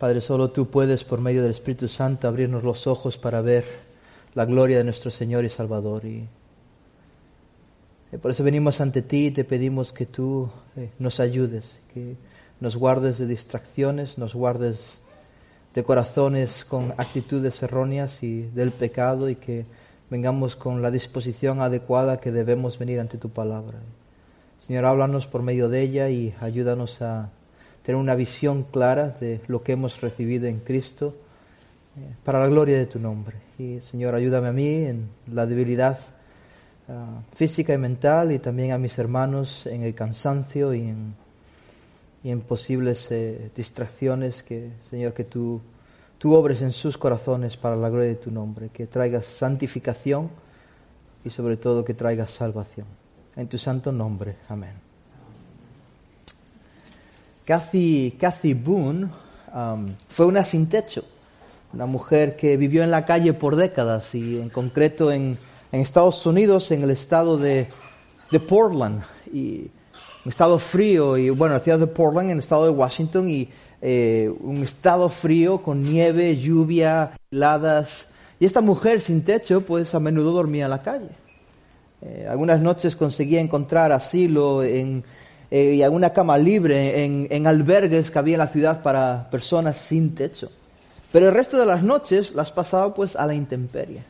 Padre, solo tú puedes, por medio del Espíritu Santo, abrirnos los ojos para ver la gloria de nuestro Señor y Salvador. Y, por eso venimos ante ti y te pedimos que tú eh, nos ayudes, que nos guardes de distracciones, nos guardes de corazones con actitudes erróneas y del pecado y que vengamos con la disposición adecuada que debemos venir ante tu palabra. Señor, háblanos por medio de ella y ayúdanos a tener una visión clara de lo que hemos recibido en Cristo eh, para la gloria de tu nombre. Y Señor, ayúdame a mí en la debilidad ah, física y mental y también a mis hermanos en el cansancio y en, y posibles eh, distracciones que, Señor, que tú, tú obres en sus corazones para la gloria de tu nombre, que traigas santificación y sobre todo que traigas salvación. En tu santo nombre. Amén. Cathy, Boone um, fue una sin techo, una mujer que vivió en la calle por décadas y en concreto en, Estados Unidos, en el estado de, Portland, un estado frío, y bueno, la ciudad de Portland, en el estado de Washington, y eh, un estado frío con nieve, lluvia, heladas. Y esta mujer sin techo, pues a menudo dormía en la calle. Eh, algunas noches conseguía encontrar asilo en eh, y alguna cama libre en, albergues que había en la ciudad para personas sin techo. Pero el resto de las noches las pasaba pues a la intemperie.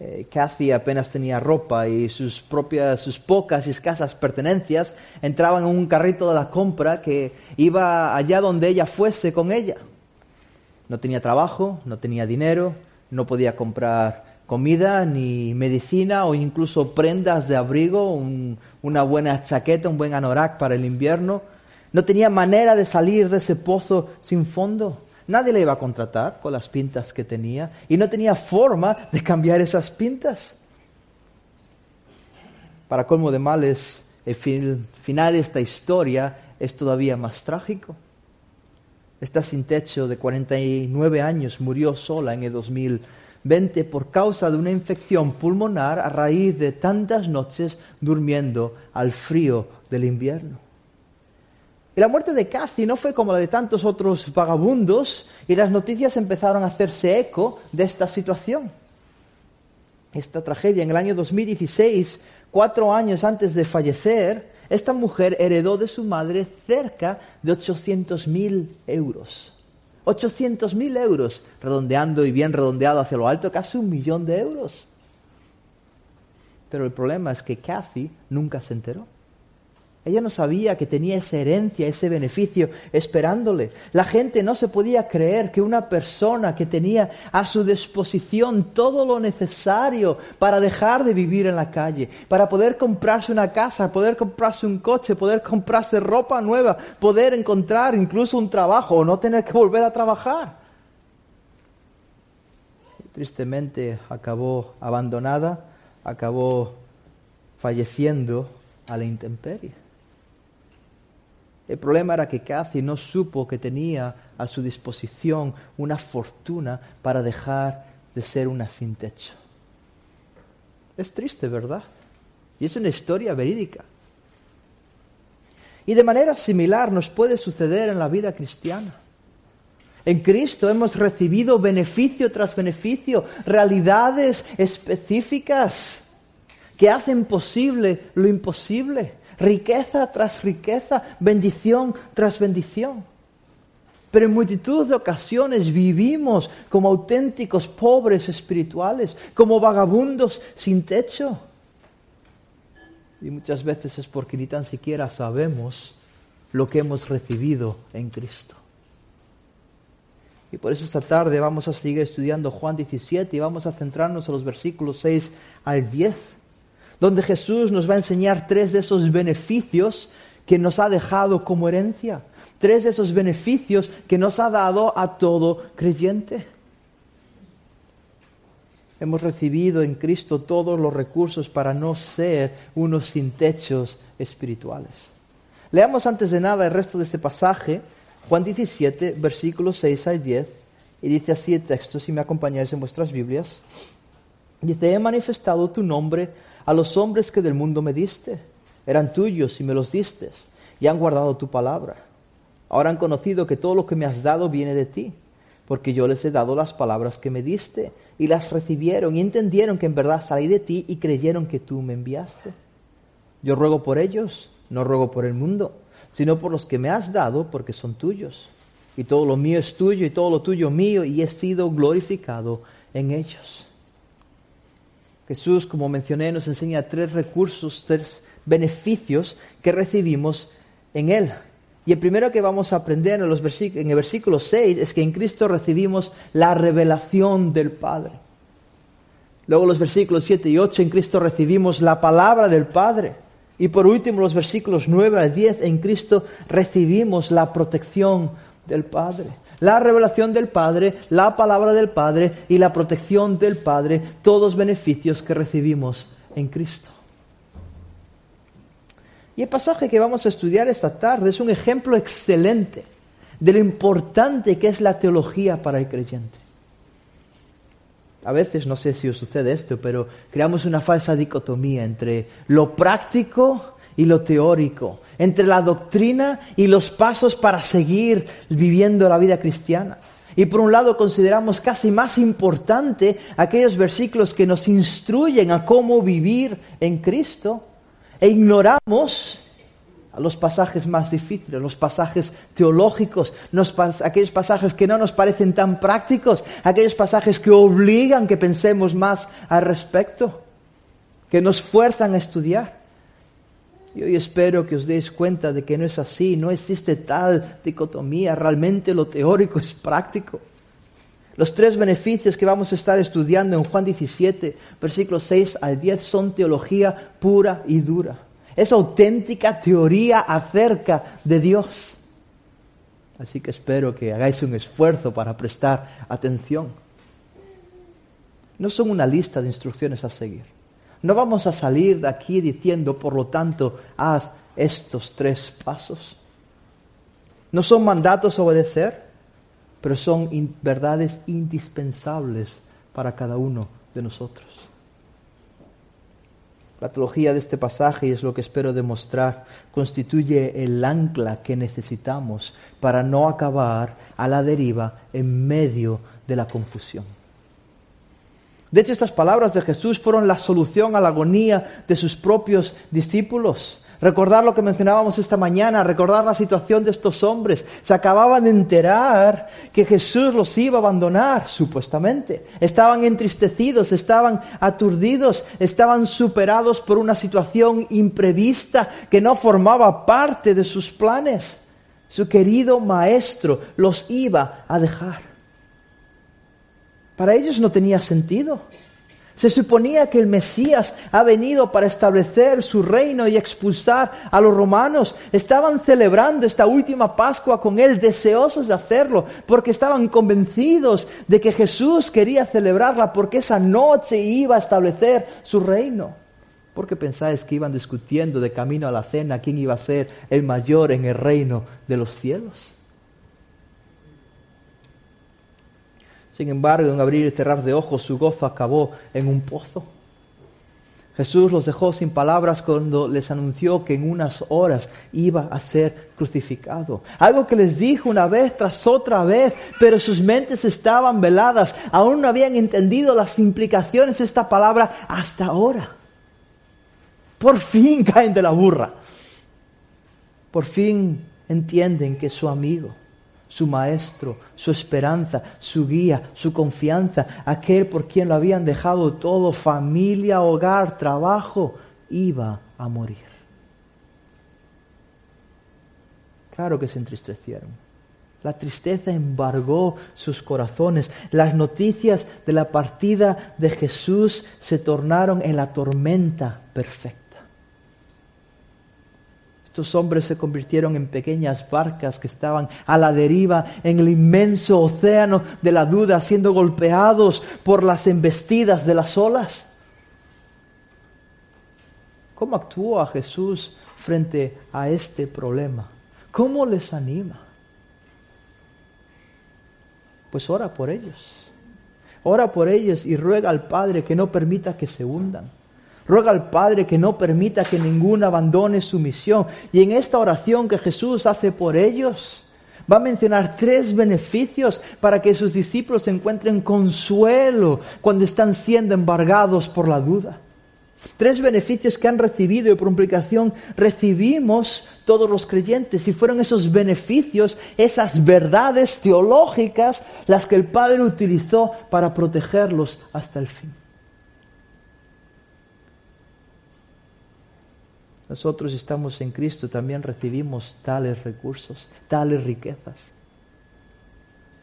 Eh, Kathy apenas tenía ropa y sus propias, sus pocas y escasas pertenencias entraban en un carrito de la compra que iba allá donde ella fuese con ella. No tenía trabajo, no tenía dinero, no podía comprar comida, ni medicina o incluso prendas de abrigo, una buena chaqueta, un buen anorak para el invierno. No tenía manera de salir de ese pozo sin fondo. Nadie le iba a contratar con las pintas que tenía y no tenía forma de cambiar esas pintas. Para colmo de males, el final de esta historia es todavía más trágico. Esta sin techo de 49 años murió sola en el 2000 20 por causa de una infección pulmonar a raíz de tantas noches durmiendo al frío del invierno. Y la muerte de Cathy no fue como la de tantos otros vagabundos y las noticias empezaron a hacerse eco de esta situación. Esta tragedia en el año 2016, cuatro años antes de fallecer, esta mujer heredó de su madre cerca de 800 mil euros. 800 mil euros, redondeando y bien redondeado hacia lo alto, casi un millón de euros. Pero el problema es que Kathy nunca se enteró. Ella no sabía que tenía esa herencia, ese beneficio esperándole. La gente no se podía creer que una persona que tenía a su disposición todo lo necesario para dejar de vivir en la calle, para poder comprarse una casa, poder comprarse un coche, poder comprarse ropa nueva, poder encontrar incluso un trabajo o no tener que volver a trabajar. Tristemente acabó abandonada, acabó falleciendo a la intemperie. El problema era que Cathy no supo que tenía a su disposición una fortuna para dejar de ser una sin techo. Es triste, ¿verdad? Y es una historia verídica. Y de manera similar nos puede suceder en la vida cristiana. En Cristo hemos recibido beneficio tras beneficio, realidades específicas que hacen posible lo imposible riqueza tras riqueza, bendición tras bendición. Pero en multitud de ocasiones vivimos como auténticos pobres espirituales, como vagabundos sin techo. Y muchas veces es porque ni tan siquiera sabemos lo que hemos recibido en Cristo. Y por eso esta tarde vamos a seguir estudiando Juan 17 y vamos a centrarnos en los versículos 6 al 10 donde Jesús nos va a enseñar tres de esos beneficios que nos ha dejado como herencia, tres de esos beneficios que nos ha dado a todo creyente. Hemos recibido en Cristo todos los recursos para no ser unos sin techos espirituales. Leamos antes de nada el resto de este pasaje, Juan 17, versículos 6 al 10, y dice así el texto, si me acompañáis en vuestras Biblias. Dice, he manifestado tu nombre a los hombres que del mundo me diste. Eran tuyos y me los diste y han guardado tu palabra. Ahora han conocido que todo lo que me has dado viene de ti, porque yo les he dado las palabras que me diste, y las recibieron y entendieron que en verdad salí de ti y creyeron que tú me enviaste. Yo ruego por ellos, no ruego por el mundo, sino por los que me has dado, porque son tuyos. Y todo lo mío es tuyo y todo lo tuyo mío, y he sido glorificado en ellos. Jesús, como mencioné, nos enseña tres recursos, tres beneficios que recibimos en Él. Y el primero que vamos a aprender en, los en el versículo 6 es que en Cristo recibimos la revelación del Padre. Luego los versículos 7 y 8 en Cristo recibimos la palabra del Padre. Y por último los versículos 9 al 10 en Cristo recibimos la protección del Padre. La revelación del Padre, la palabra del Padre y la protección del Padre, todos beneficios que recibimos en Cristo. Y el pasaje que vamos a estudiar esta tarde es un ejemplo excelente de lo importante que es la teología para el creyente. A veces, no sé si os sucede esto, pero creamos una falsa dicotomía entre lo práctico y lo teórico, entre la doctrina y los pasos para seguir viviendo la vida cristiana. Y por un lado consideramos casi más importante aquellos versículos que nos instruyen a cómo vivir en Cristo e ignoramos los pasajes más difíciles, los pasajes teológicos, aquellos pasajes que no nos parecen tan prácticos, aquellos pasajes que obligan que pensemos más al respecto, que nos fuerzan a estudiar. Y hoy espero que os deis cuenta de que no es así, no existe tal dicotomía, realmente lo teórico es práctico. Los tres beneficios que vamos a estar estudiando en Juan 17, versículos 6 al 10, son teología pura y dura. Es auténtica teoría acerca de Dios. Así que espero que hagáis un esfuerzo para prestar atención. No son una lista de instrucciones a seguir. No vamos a salir de aquí diciendo, por lo tanto, haz estos tres pasos. No son mandatos a obedecer, pero son verdades indispensables para cada uno de nosotros. La teología de este pasaje, y es lo que espero demostrar, constituye el ancla que necesitamos para no acabar a la deriva en medio de la confusión. De hecho, estas palabras de Jesús fueron la solución a la agonía de sus propios discípulos. Recordar lo que mencionábamos esta mañana, recordar la situación de estos hombres. Se acababan de enterar que Jesús los iba a abandonar, supuestamente. Estaban entristecidos, estaban aturdidos, estaban superados por una situación imprevista que no formaba parte de sus planes. Su querido maestro los iba a dejar. Para ellos no tenía sentido. Se suponía que el Mesías ha venido para establecer su reino y expulsar a los romanos. Estaban celebrando esta última Pascua con él, deseosos de hacerlo, porque estaban convencidos de que Jesús quería celebrarla porque esa noche iba a establecer su reino. Porque pensáis que iban discutiendo de camino a la cena quién iba a ser el mayor en el reino de los cielos. Sin embargo, en abrir y cerrar de ojos, su gozo acabó en un pozo. Jesús los dejó sin palabras cuando les anunció que en unas horas iba a ser crucificado. Algo que les dijo una vez tras otra vez, pero sus mentes estaban veladas. Aún no habían entendido las implicaciones de esta palabra hasta ahora. Por fin caen de la burra. Por fin entienden que su amigo su maestro, su esperanza, su guía, su confianza, aquel por quien lo habían dejado todo, familia, hogar, trabajo, iba a morir. Claro que se entristecieron. La tristeza embargó sus corazones. Las noticias de la partida de Jesús se tornaron en la tormenta perfecta. Estos hombres se convirtieron en pequeñas barcas que estaban a la deriva en el inmenso océano de la duda, siendo golpeados por las embestidas de las olas. ¿Cómo actúa Jesús frente a este problema? ¿Cómo les anima? Pues ora por ellos. Ora por ellos y ruega al Padre que no permita que se hundan. Ruega al Padre que no permita que ninguno abandone su misión. Y en esta oración que Jesús hace por ellos, va a mencionar tres beneficios para que sus discípulos encuentren consuelo cuando están siendo embargados por la duda. Tres beneficios que han recibido y por implicación recibimos todos los creyentes. Y fueron esos beneficios, esas verdades teológicas, las que el Padre utilizó para protegerlos hasta el fin. Nosotros estamos en Cristo, también recibimos tales recursos, tales riquezas.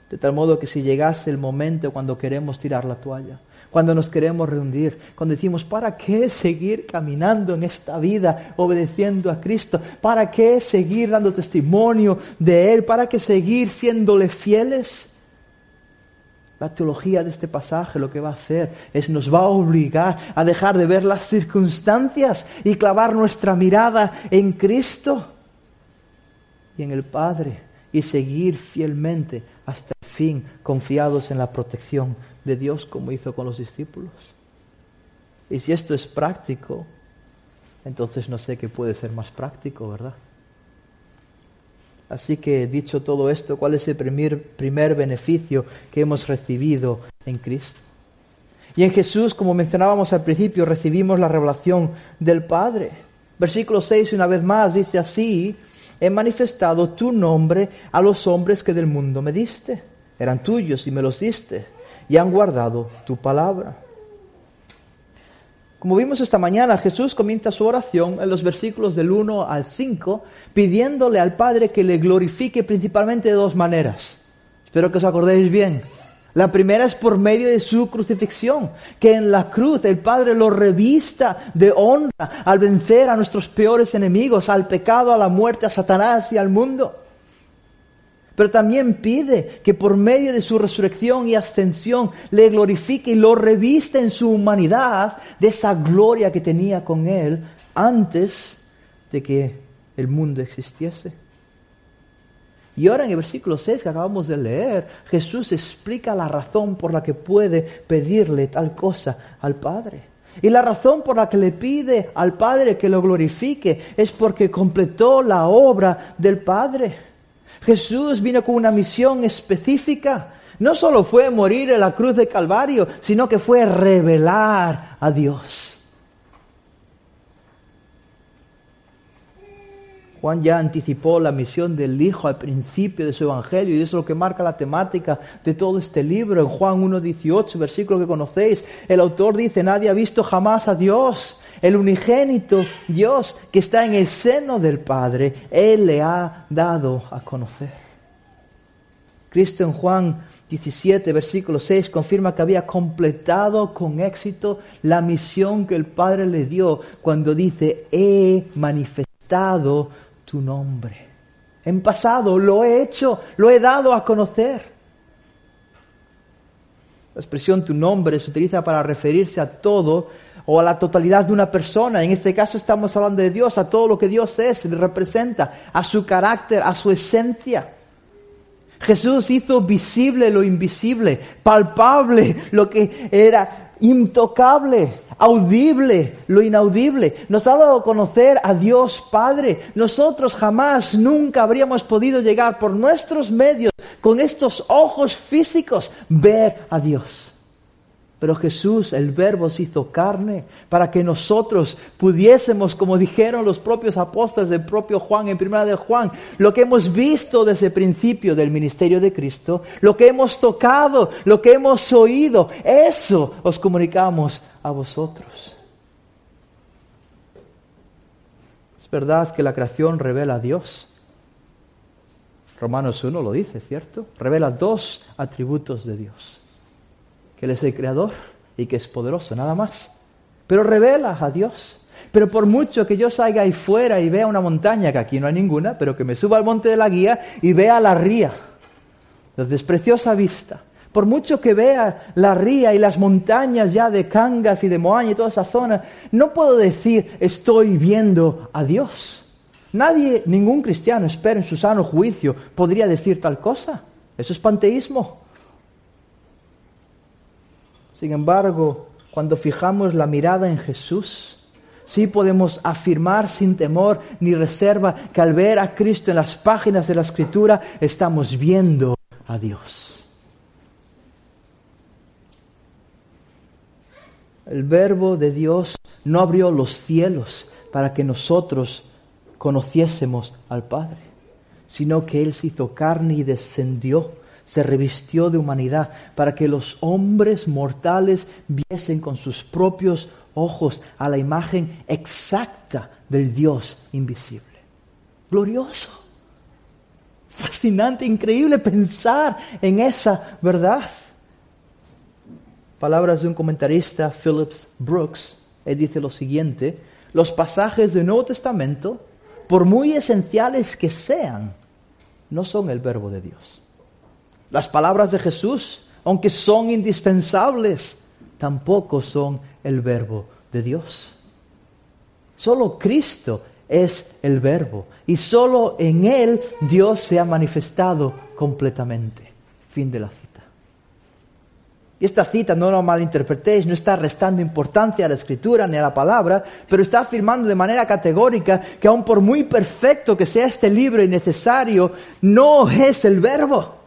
De tal modo que si llegase el momento cuando queremos tirar la toalla, cuando nos queremos rendir, cuando decimos, ¿para qué seguir caminando en esta vida obedeciendo a Cristo? ¿Para qué seguir dando testimonio de Él? ¿Para qué seguir siéndole fieles? La teología de este pasaje lo que va a hacer es nos va a obligar a dejar de ver las circunstancias y clavar nuestra mirada en Cristo y en el Padre y seguir fielmente hasta el fin confiados en la protección de Dios como hizo con los discípulos. Y si esto es práctico, entonces no sé qué puede ser más práctico, ¿verdad? Así que dicho todo esto, ¿cuál es el primer, primer beneficio que hemos recibido en Cristo? Y en Jesús, como mencionábamos al principio, recibimos la revelación del Padre. Versículo 6, una vez más, dice así, he manifestado tu nombre a los hombres que del mundo me diste. Eran tuyos y me los diste y han guardado tu palabra. Como vimos esta mañana, Jesús comienza su oración en los versículos del 1 al 5 pidiéndole al Padre que le glorifique principalmente de dos maneras. Espero que os acordéis bien. La primera es por medio de su crucifixión, que en la cruz el Padre lo revista de honra al vencer a nuestros peores enemigos, al pecado, a la muerte, a Satanás y al mundo pero también pide que por medio de su resurrección y ascensión le glorifique y lo revista en su humanidad de esa gloria que tenía con él antes de que el mundo existiese. Y ahora en el versículo 6 que acabamos de leer, Jesús explica la razón por la que puede pedirle tal cosa al Padre. Y la razón por la que le pide al Padre que lo glorifique es porque completó la obra del Padre. Jesús vino con una misión específica. No solo fue morir en la cruz de Calvario, sino que fue revelar a Dios. Juan ya anticipó la misión del Hijo al principio de su Evangelio y eso es lo que marca la temática de todo este libro. En Juan 1.18, versículo que conocéis, el autor dice, nadie ha visto jamás a Dios el unigénito Dios que está en el seno del Padre, Él le ha dado a conocer. Cristo en Juan 17, versículo 6, confirma que había completado con éxito la misión que el Padre le dio cuando dice, he manifestado tu nombre. En pasado lo he hecho, lo he dado a conocer. La expresión tu nombre se utiliza para referirse a todo o a la totalidad de una persona. En este caso estamos hablando de Dios, a todo lo que Dios es, representa, a su carácter, a su esencia. Jesús hizo visible lo invisible, palpable lo que era intocable, audible lo inaudible. Nos ha dado a conocer a Dios Padre. Nosotros jamás, nunca habríamos podido llegar por nuestros medios, con estos ojos físicos, ver a Dios. Pero Jesús, el Verbo, se hizo carne para que nosotros pudiésemos, como dijeron los propios apóstoles del propio Juan en primera de Juan, lo que hemos visto desde el principio del ministerio de Cristo, lo que hemos tocado, lo que hemos oído, eso os comunicamos a vosotros. Es verdad que la creación revela a Dios. Romanos 1 lo dice, ¿cierto? Revela dos atributos de Dios que Él es el creador y que es poderoso, nada más. Pero revela a Dios. Pero por mucho que yo salga ahí fuera y vea una montaña, que aquí no hay ninguna, pero que me suba al monte de la guía y vea la ría, la despreciosa vista. Por mucho que vea la ría y las montañas ya de Cangas y de Moaña y toda esa zona, no puedo decir estoy viendo a Dios. Nadie, ningún cristiano, espero en su sano juicio, podría decir tal cosa. Eso es panteísmo. Sin embargo, cuando fijamos la mirada en Jesús, Sí podemos afirmar sin temor ni reserva que al ver a Cristo en las páginas de la Escritura estamos viendo a Dios. El verbo de Dios no abrió los cielos para que nosotros conociésemos al Padre, sino que Él se hizo carne y descendió, se revistió de humanidad para que los hombres mortales viesen con sus propios ojos a la imagen exacta del Dios invisible. Glorioso, fascinante, increíble pensar en esa verdad. Palabras de un comentarista, Phillips Brooks, él dice lo siguiente, los pasajes del Nuevo Testamento, por muy esenciales que sean, no son el verbo de Dios. Las palabras de Jesús, aunque son indispensables, tampoco son el verbo de Dios. Solo Cristo es el verbo y solo en Él Dios se ha manifestado completamente. Fin de la cita. Y esta cita, no lo malinterpretéis, no está restando importancia a la escritura ni a la palabra, pero está afirmando de manera categórica que aun por muy perfecto que sea este libro y necesario, no es el verbo.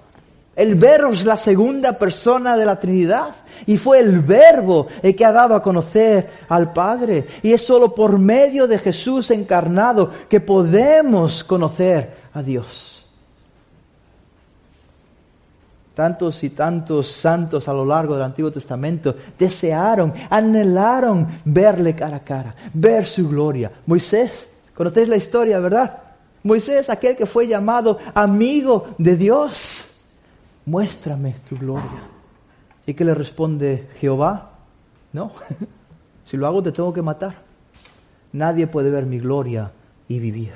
El verbo es la segunda persona de la Trinidad y fue el verbo el que ha dado a conocer al Padre. Y es solo por medio de Jesús encarnado que podemos conocer a Dios. Tantos y tantos santos a lo largo del Antiguo Testamento desearon, anhelaron verle cara a cara, ver su gloria. Moisés, conocéis la historia, ¿verdad? Moisés, aquel que fue llamado amigo de Dios muéstrame tu gloria. ¿Y qué le responde Jehová? No, si lo hago te tengo que matar. Nadie puede ver mi gloria y vivir.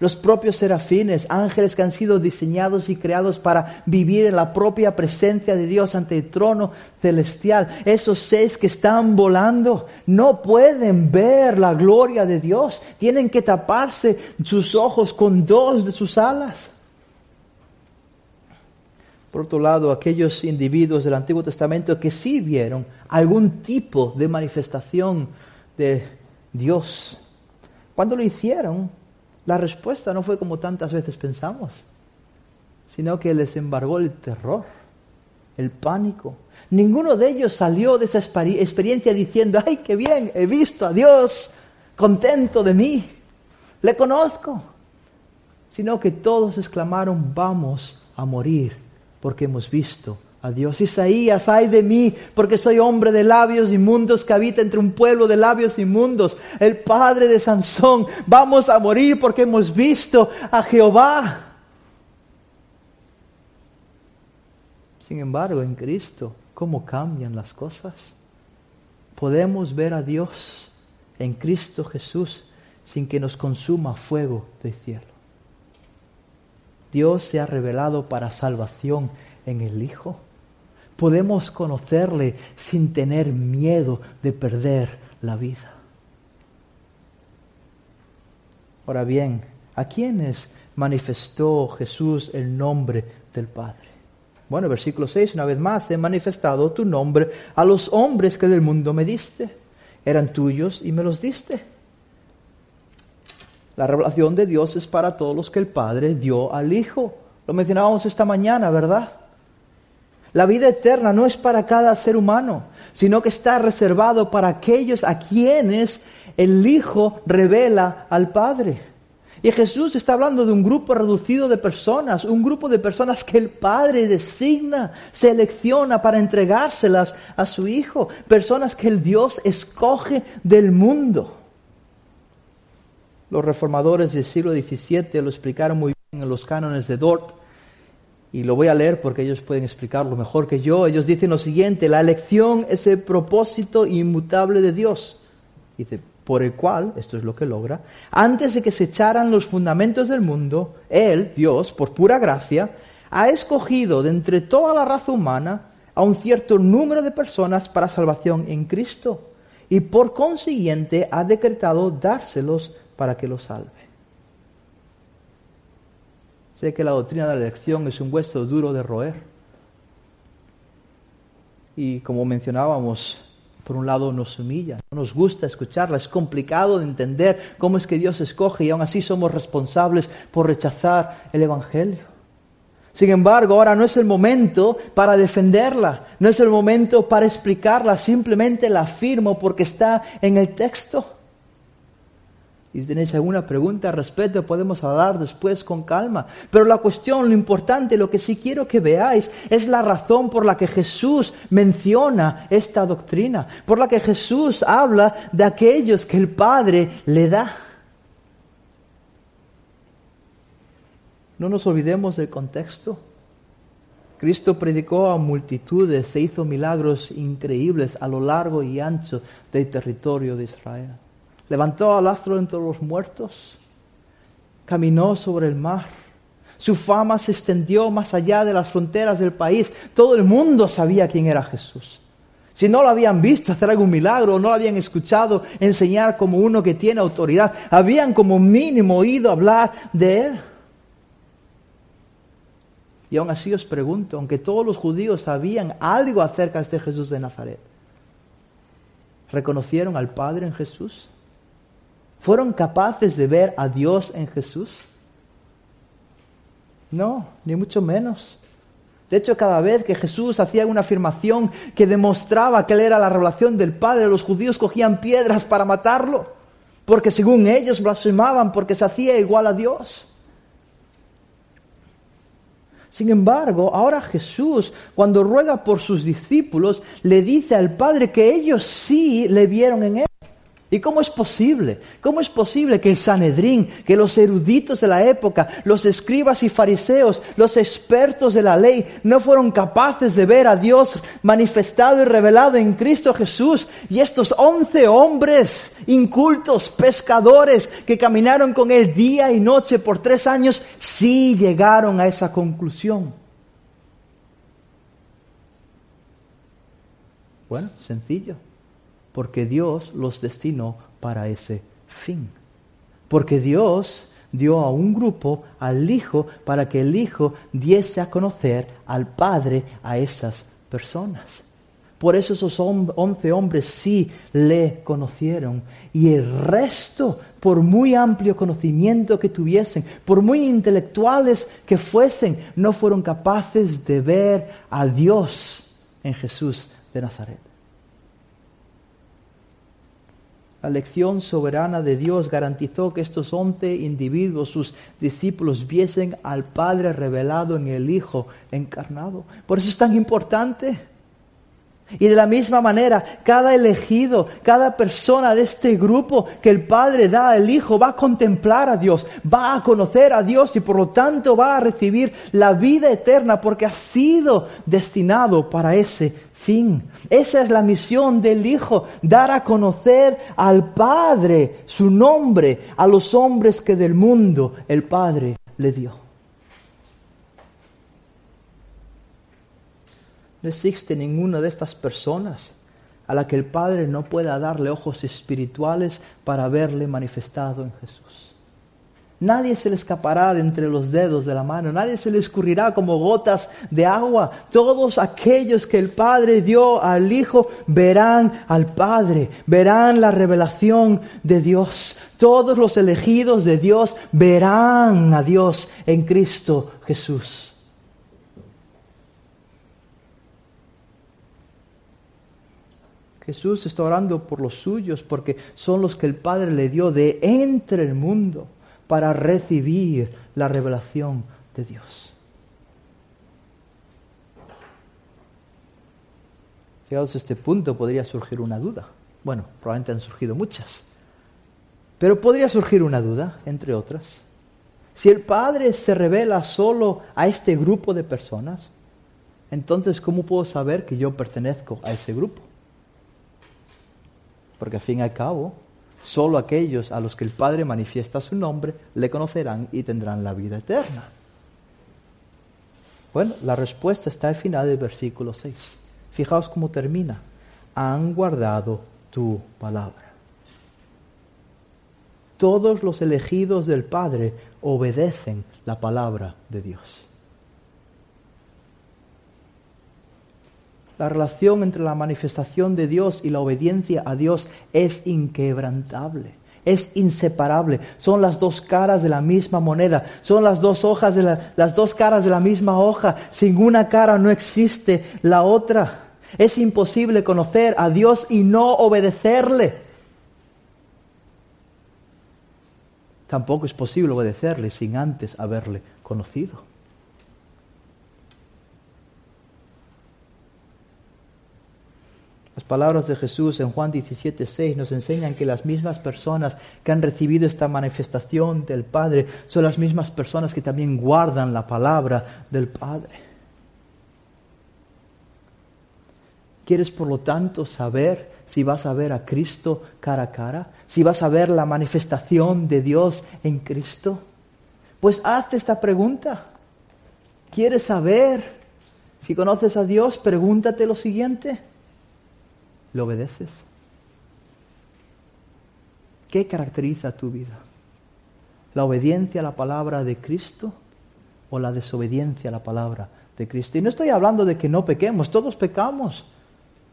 Los propios serafines, ángeles que han sido diseñados y creados para vivir en la propia presencia de Dios ante el trono celestial. Esos seis que están volando no pueden ver la gloria de Dios. Tienen que taparse sus ojos con dos de sus alas. Por otro lado, aquellos individuos del Antiguo Testamento que sí vieron algún tipo de manifestación de Dios, cuando lo hicieron, la respuesta no fue como tantas veces pensamos, sino que les embargó el terror, el pánico. Ninguno de ellos salió de esa experiencia diciendo, ay, qué bien, he visto a Dios, contento de mí, le conozco, sino que todos exclamaron, vamos a morir porque hemos visto a Dios. Isaías, ay de mí, porque soy hombre de labios inmundos que habita entre un pueblo de labios inmundos. El padre de Sansón, vamos a morir porque hemos visto a Jehová. Sin embargo, en Cristo, ¿cómo cambian las cosas? Podemos ver a Dios en Cristo Jesús sin que nos consuma fuego del cielo. Dios se ha revelado para salvación en el Hijo. Podemos conocerle sin tener miedo de perder la vida. Ahora bien, ¿a quiénes manifestó Jesús el nombre del Padre? Bueno, versículo 6, una vez más, he manifestado tu nombre a los hombres que del mundo me diste. Eran tuyos y me los diste la revelación de Dios es para todos los que el Padre dio al Hijo. Lo mencionábamos esta mañana, ¿verdad? La vida eterna no es para cada ser humano, sino que está reservado para aquellos a quienes el Hijo revela al Padre. Y Jesús está hablando de un grupo reducido de personas, un grupo de personas que el Padre designa, selecciona para entregárselas a su Hijo, personas que el Dios escoge del mundo. Los reformadores del siglo XVII lo explicaron muy bien en los cánones de Dort. Y lo voy a leer porque ellos pueden explicarlo mejor que yo. Ellos dicen lo siguiente, la elección es el propósito inmutable de Dios. Dice, por el cual, esto es lo que logra, antes de que se echaran los fundamentos del mundo, Él, Dios, por pura gracia, ha escogido de entre toda la raza humana a un cierto número de personas para salvación en Cristo. Y por consiguiente ha decretado dárselos para que lo salve. Sé que la doctrina de la elección es un hueso duro de roer. Y como mencionábamos, por un lado nos humilla, no nos gusta escucharla, es complicado de entender cómo es que Dios escoge y aún así somos responsables por rechazar el Evangelio. Sin embargo, ahora no es el momento para defenderla, no es el momento para explicarla, simplemente la afirmo porque está en el texto. Y si tenéis alguna pregunta al respecto, podemos hablar después con calma. Pero la cuestión, lo importante, lo que sí quiero que veáis, es la razón por la que Jesús menciona esta doctrina, por la que Jesús habla de aquellos que el Padre le da. No nos olvidemos del contexto. Cristo predicó a multitudes, se hizo milagros increíbles a lo largo y ancho del territorio de Israel levantó al astro entre los muertos, caminó sobre el mar. Su fama se extendió más allá de las fronteras del país. Todo el mundo sabía quién era Jesús. Si no lo habían visto hacer algún milagro, no lo habían escuchado enseñar como uno que tiene autoridad, habían como mínimo oído hablar de él. Y aún así os pregunto, aunque todos los judíos sabían algo acerca de este Jesús de Nazaret, ¿reconocieron al Padre en Jesús? ¿Fueron capaces de ver a Dios en Jesús? No, ni mucho menos. De hecho, cada vez que Jesús hacía una afirmación que demostraba que Él era la revelación del Padre, los judíos cogían piedras para matarlo, porque según ellos blasfemaban porque se hacía igual a Dios. Sin embargo, ahora Jesús, cuando ruega por sus discípulos, le dice al Padre que ellos sí le vieron en Él. ¿Y cómo es posible? ¿Cómo es posible que el Sanedrín, que los eruditos de la época, los escribas y fariseos, los expertos de la ley, no fueron capaces de ver a Dios manifestado y revelado en Cristo Jesús? Y estos once hombres incultos, pescadores, que caminaron con él día y noche por tres años, sí llegaron a esa conclusión. Bueno, sencillo porque Dios los destinó para ese fin. Porque Dios dio a un grupo al Hijo para que el Hijo diese a conocer al Padre a esas personas. Por eso esos once hombres sí le conocieron. Y el resto, por muy amplio conocimiento que tuviesen, por muy intelectuales que fuesen, no fueron capaces de ver a Dios en Jesús de Nazaret. La elección soberana de Dios garantizó que estos once individuos, sus discípulos, viesen al Padre revelado en el Hijo encarnado. Por eso es tan importante. Y de la misma manera, cada elegido, cada persona de este grupo que el Padre da al Hijo va a contemplar a Dios, va a conocer a Dios y por lo tanto va a recibir la vida eterna porque ha sido destinado para ese fin. Esa es la misión del Hijo, dar a conocer al Padre su nombre a los hombres que del mundo el Padre le dio. No existe ninguna de estas personas a la que el Padre no pueda darle ojos espirituales para verle manifestado en Jesús. Nadie se le escapará de entre los dedos de la mano, nadie se le escurrirá como gotas de agua. Todos aquellos que el Padre dio al Hijo verán al Padre, verán la revelación de Dios. Todos los elegidos de Dios verán a Dios en Cristo Jesús. Jesús está orando por los suyos porque son los que el Padre le dio de entre el mundo para recibir la revelación de Dios. Llegados a este punto podría surgir una duda. Bueno, probablemente han surgido muchas. Pero podría surgir una duda, entre otras. Si el Padre se revela solo a este grupo de personas, entonces ¿cómo puedo saber que yo pertenezco a ese grupo? Porque al fin y al cabo, Solo aquellos a los que el Padre manifiesta su nombre le conocerán y tendrán la vida eterna. Bueno, la respuesta está al final del versículo 6. Fijaos cómo termina. Han guardado tu palabra. Todos los elegidos del Padre obedecen la palabra de Dios. La relación entre la manifestación de Dios y la obediencia a Dios es inquebrantable, es inseparable. Son las dos caras de la misma moneda, son las dos hojas de las dos caras de la misma hoja. Sin una cara no existe la otra. Es imposible conocer a Dios y no obedecerle. Tampoco es posible obedecerle sin antes haberle conocido. Las palabras de Jesús en Juan 17, 6 nos enseñan que las mismas personas que han recibido esta manifestación del Padre son las mismas personas que también guardan la palabra del Padre. ¿Quieres, por lo tanto, saber si vas a ver a Cristo cara a cara? ¿Si vas a ver la manifestación de Dios en Cristo? Pues hazte esta pregunta. ¿Quieres saber si conoces a Dios? Pregúntate lo siguiente. ¿Le obedeces? ¿Qué caracteriza tu vida? ¿La obediencia a la palabra de Cristo o la desobediencia a la palabra de Cristo? Y no estoy hablando de que no pequemos, todos pecamos.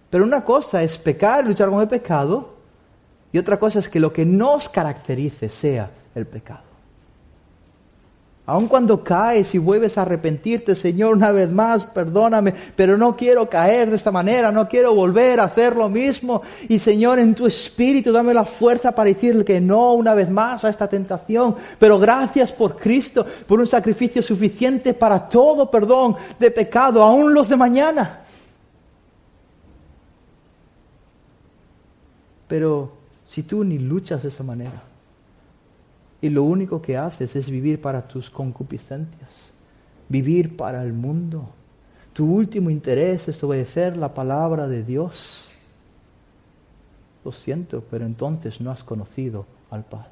Pero una cosa es pecar, luchar con el pecado, y otra cosa es que lo que nos caracterice sea el pecado. Aun cuando caes y vuelves a arrepentirte, Señor, una vez más, perdóname, pero no quiero caer de esta manera, no quiero volver a hacer lo mismo. Y Señor, en tu espíritu, dame la fuerza para decirle que no una vez más a esta tentación. Pero gracias por Cristo, por un sacrificio suficiente para todo perdón de pecado, aún los de mañana. Pero si tú ni luchas de esa manera y lo único que haces es vivir para tus concupiscencias, vivir para el mundo, tu último interés es obedecer la palabra de Dios, lo siento, pero entonces no has conocido al Padre.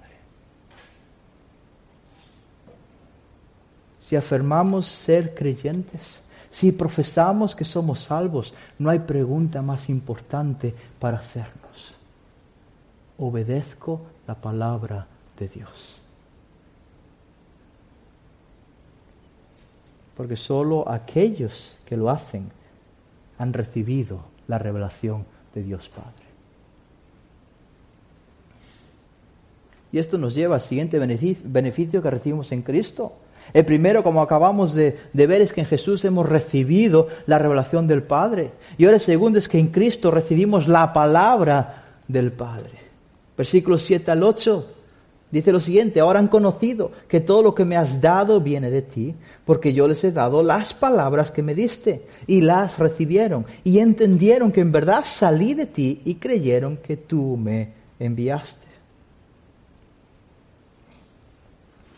Si afirmamos ser creyentes, si profesamos que somos salvos, no hay pregunta más importante para hacernos obedezco la palabra de Dios. Porque solo aquellos que lo hacen han recibido la revelación de Dios Padre. Y esto nos lleva al siguiente beneficio que recibimos en Cristo. El primero, como acabamos de, de, ver, es que en Jesús hemos recibido la revelación del Padre. Y ahora el segundo es que en Cristo recibimos la palabra del Padre. Versículos 7 al 8 dice lo siguiente, ahora han conocido que todo lo que me has dado viene de ti, porque yo les he dado las palabras que me diste y las recibieron y entendieron que en verdad salí de ti y creyeron que tú me enviaste.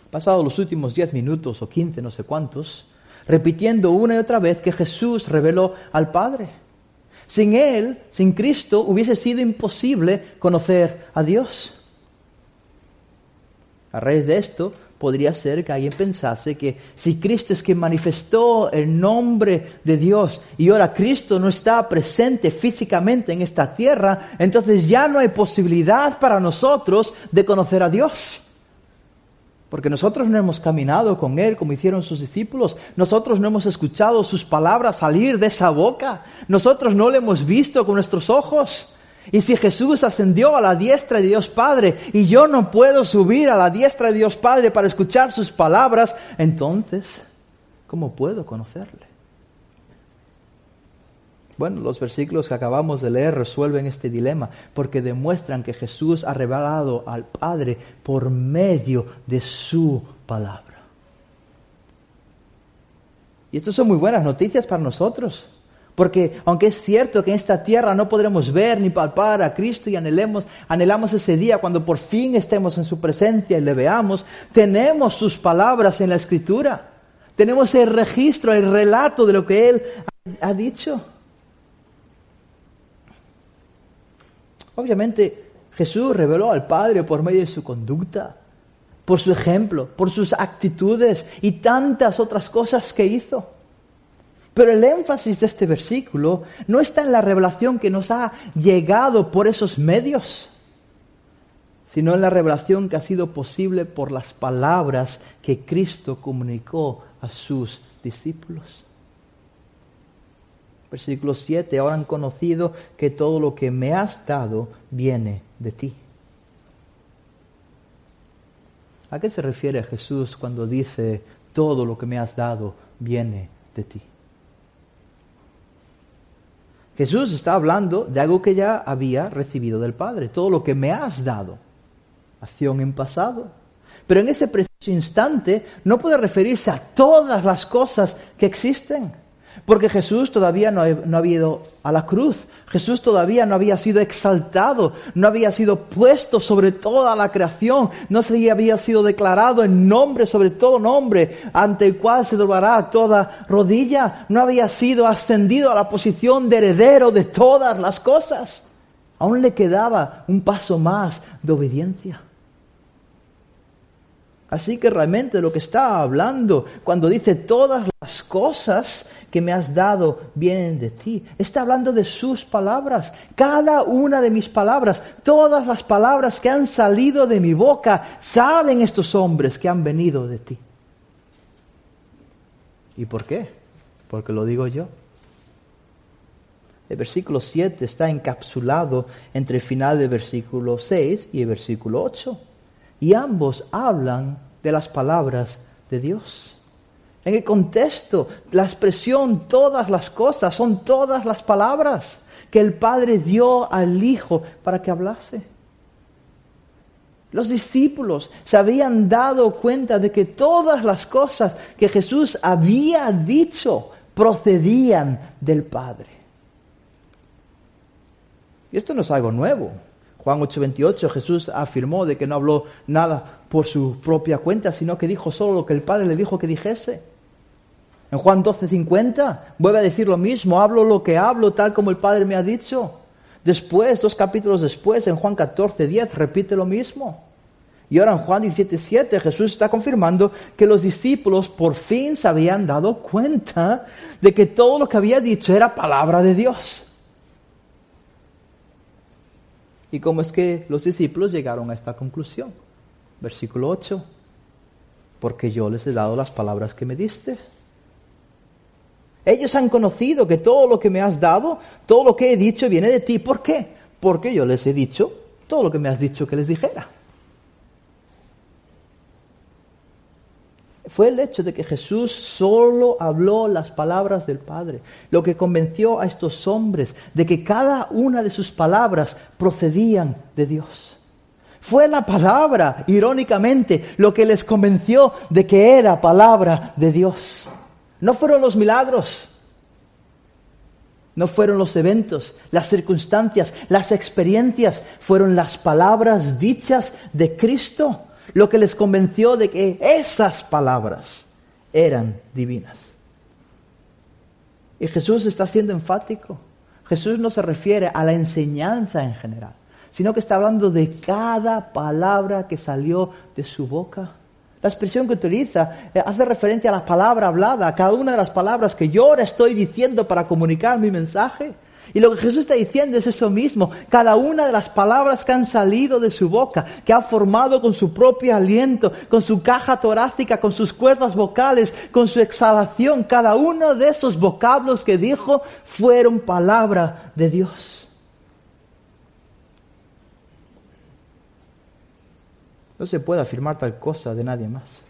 Pasados los últimos diez minutos o quince, no sé cuántos, repitiendo una y otra vez que Jesús reveló al Padre. Sin Él, sin Cristo, hubiese sido imposible conocer a Dios. A raíz de esto, podría ser que alguien pensase que si Cristo es quien manifestó el nombre de Dios y ahora Cristo no está presente físicamente en esta tierra, entonces ya no hay posibilidad para nosotros de conocer a Dios. Porque nosotros no hemos caminado con Él como hicieron sus discípulos. Nosotros no hemos escuchado sus palabras salir de esa boca. Nosotros no le hemos visto con nuestros ojos. Y si Jesús ascendió a la diestra de Dios Padre y yo no puedo subir a la diestra de Dios Padre para escuchar sus palabras, entonces, ¿cómo puedo conocerle? Bueno, los versículos que acabamos de leer resuelven este dilema porque demuestran que Jesús ha revelado al Padre por medio de su palabra. Y estas son muy buenas noticias para nosotros. Porque aunque es cierto que en esta tierra no podremos ver ni palpar a Cristo y anhelemos, anhelamos ese día cuando por fin estemos en su presencia y le veamos, tenemos sus palabras en la Escritura. Tenemos el registro, el relato de lo que Él ha dicho. Obviamente Jesús reveló al Padre por medio de su conducta, por su ejemplo, por sus actitudes y tantas otras cosas que hizo. Pero el énfasis de este versículo no está en la revelación que nos ha llegado por esos medios, sino en la revelación que ha sido posible por las palabras que Cristo comunicó a sus discípulos. Versículo 7, ahora han conocido que todo lo que me has dado viene de ti. ¿A qué se refiere Jesús cuando dice todo lo que me has dado viene de ti? Jesús está hablando de algo que ya había recibido del Padre, todo lo que me has dado, acción en pasado. Pero en ese preciso instante no puede referirse a todas las cosas que existen. Porque Jesús todavía no, había ido a la cruz, Jesús todavía no había sido exaltado, no había sido puesto sobre toda la creación, no se había sido declarado en nombre sobre todo nombre, ante el cual se doblará toda rodilla, no había sido ascendido a la posición de heredero de todas las cosas. Aún le quedaba un paso más de obediencia. Así que realmente lo que está hablando cuando dice todas las cosas que me has dado vienen de ti, está hablando de sus palabras. Cada una de mis palabras, todas las palabras que han salido de mi boca, saben estos hombres que han venido de ti. ¿Y por qué? Porque lo digo yo. El versículo 7 está encapsulado entre el final del versículo 6 y el versículo 8 y ambos hablan de las palabras de Dios. En el contexto, la expresión todas las cosas son todas las palabras que el Padre dio al Hijo para que hablase. Los discípulos se habían dado cuenta de que todas las cosas que Jesús había dicho procedían del Padre. Y esto no es algo nuevo. Juan 8:28 Jesús afirmó de que no habló nada por su propia cuenta, sino que dijo solo lo que el Padre le dijo que dijese. En Juan 12:50 vuelve a decir lo mismo, hablo lo que hablo tal como el Padre me ha dicho. Después, dos capítulos después, en Juan 14:10 repite lo mismo. Y ahora en Juan 17:7 Jesús está confirmando que los discípulos por fin se habían dado cuenta de que todo lo que había dicho era palabra de Dios. ¿Y cómo es que los discípulos llegaron a esta conclusión? Versículo 8. Porque yo les he dado las palabras que me diste. Ellos han conocido que todo lo que me has dado, todo lo que he dicho viene de ti. ¿Por qué? Porque yo les he dicho todo lo que me has dicho que les dijera. Fue el hecho de que Jesús solo habló las palabras del Padre, lo que convenció a estos hombres de que cada una de sus palabras procedían de Dios. Fue la palabra, irónicamente, lo que les convenció de que era palabra de Dios. No fueron los milagros, no fueron los eventos, las circunstancias, las experiencias, fueron las palabras dichas de Cristo lo que les convenció de que esas palabras eran divinas. Y Jesús está siendo enfático. Jesús no se refiere a la enseñanza en general, sino que está hablando de cada palabra que salió de su boca. La expresión que utiliza eh, hace referencia a la palabra hablada, a cada una de las palabras que yo ahora estoy diciendo para comunicar mi mensaje. Y lo que Jesús está diciendo es eso mismo. Cada una de las palabras que han salido de su boca, que ha formado con su propio aliento, con su caja torácica, con sus cuerdas vocales, con su exhalación, cada uno de esos vocablos que dijo fueron palabra de Dios. No se puede afirmar tal cosa de nadie más.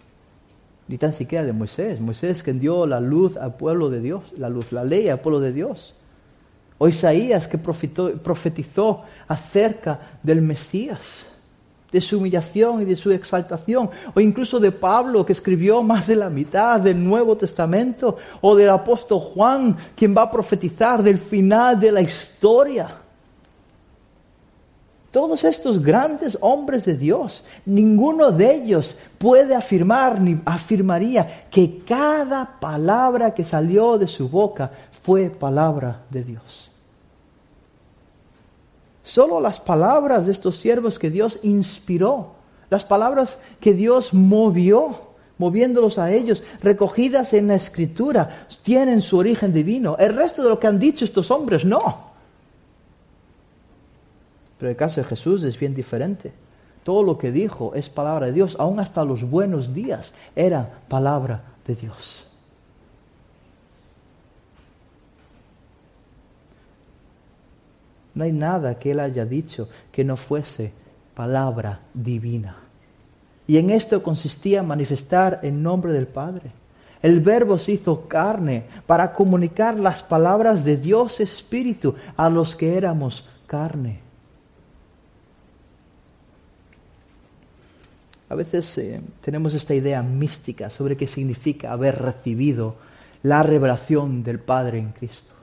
Ni tan siquiera de Moisés. Moisés que dio la luz al pueblo de Dios, la luz, la ley al pueblo de Dios. O Isaías que profetizó acerca del Mesías, de su humillación y de su exaltación, o incluso de Pablo que escribió más de la mitad del Nuevo Testamento, o del apóstol Juan quien va a profetizar del final de la historia. Todos estos grandes hombres de Dios, ninguno de ellos puede afirmar ni afirmaría que cada palabra que salió de su boca fue palabra de Dios. Solo las palabras de estos siervos que Dios inspiró, las palabras que Dios movió, moviéndolos a ellos, recogidas en la escritura, tienen su origen divino. El resto de lo que han dicho estos hombres, no. Pero el caso de Jesús es bien diferente. Todo lo que dijo es palabra de Dios, aún hasta los buenos días era palabra de Dios. No hay nada que Él haya dicho que no fuese palabra divina. Y en esto consistía manifestar en nombre del Padre. El Verbo se hizo carne para comunicar las palabras de Dios Espíritu a los que éramos carne. A veces eh, tenemos esta idea mística sobre qué significa haber recibido la revelación del Padre en Cristo.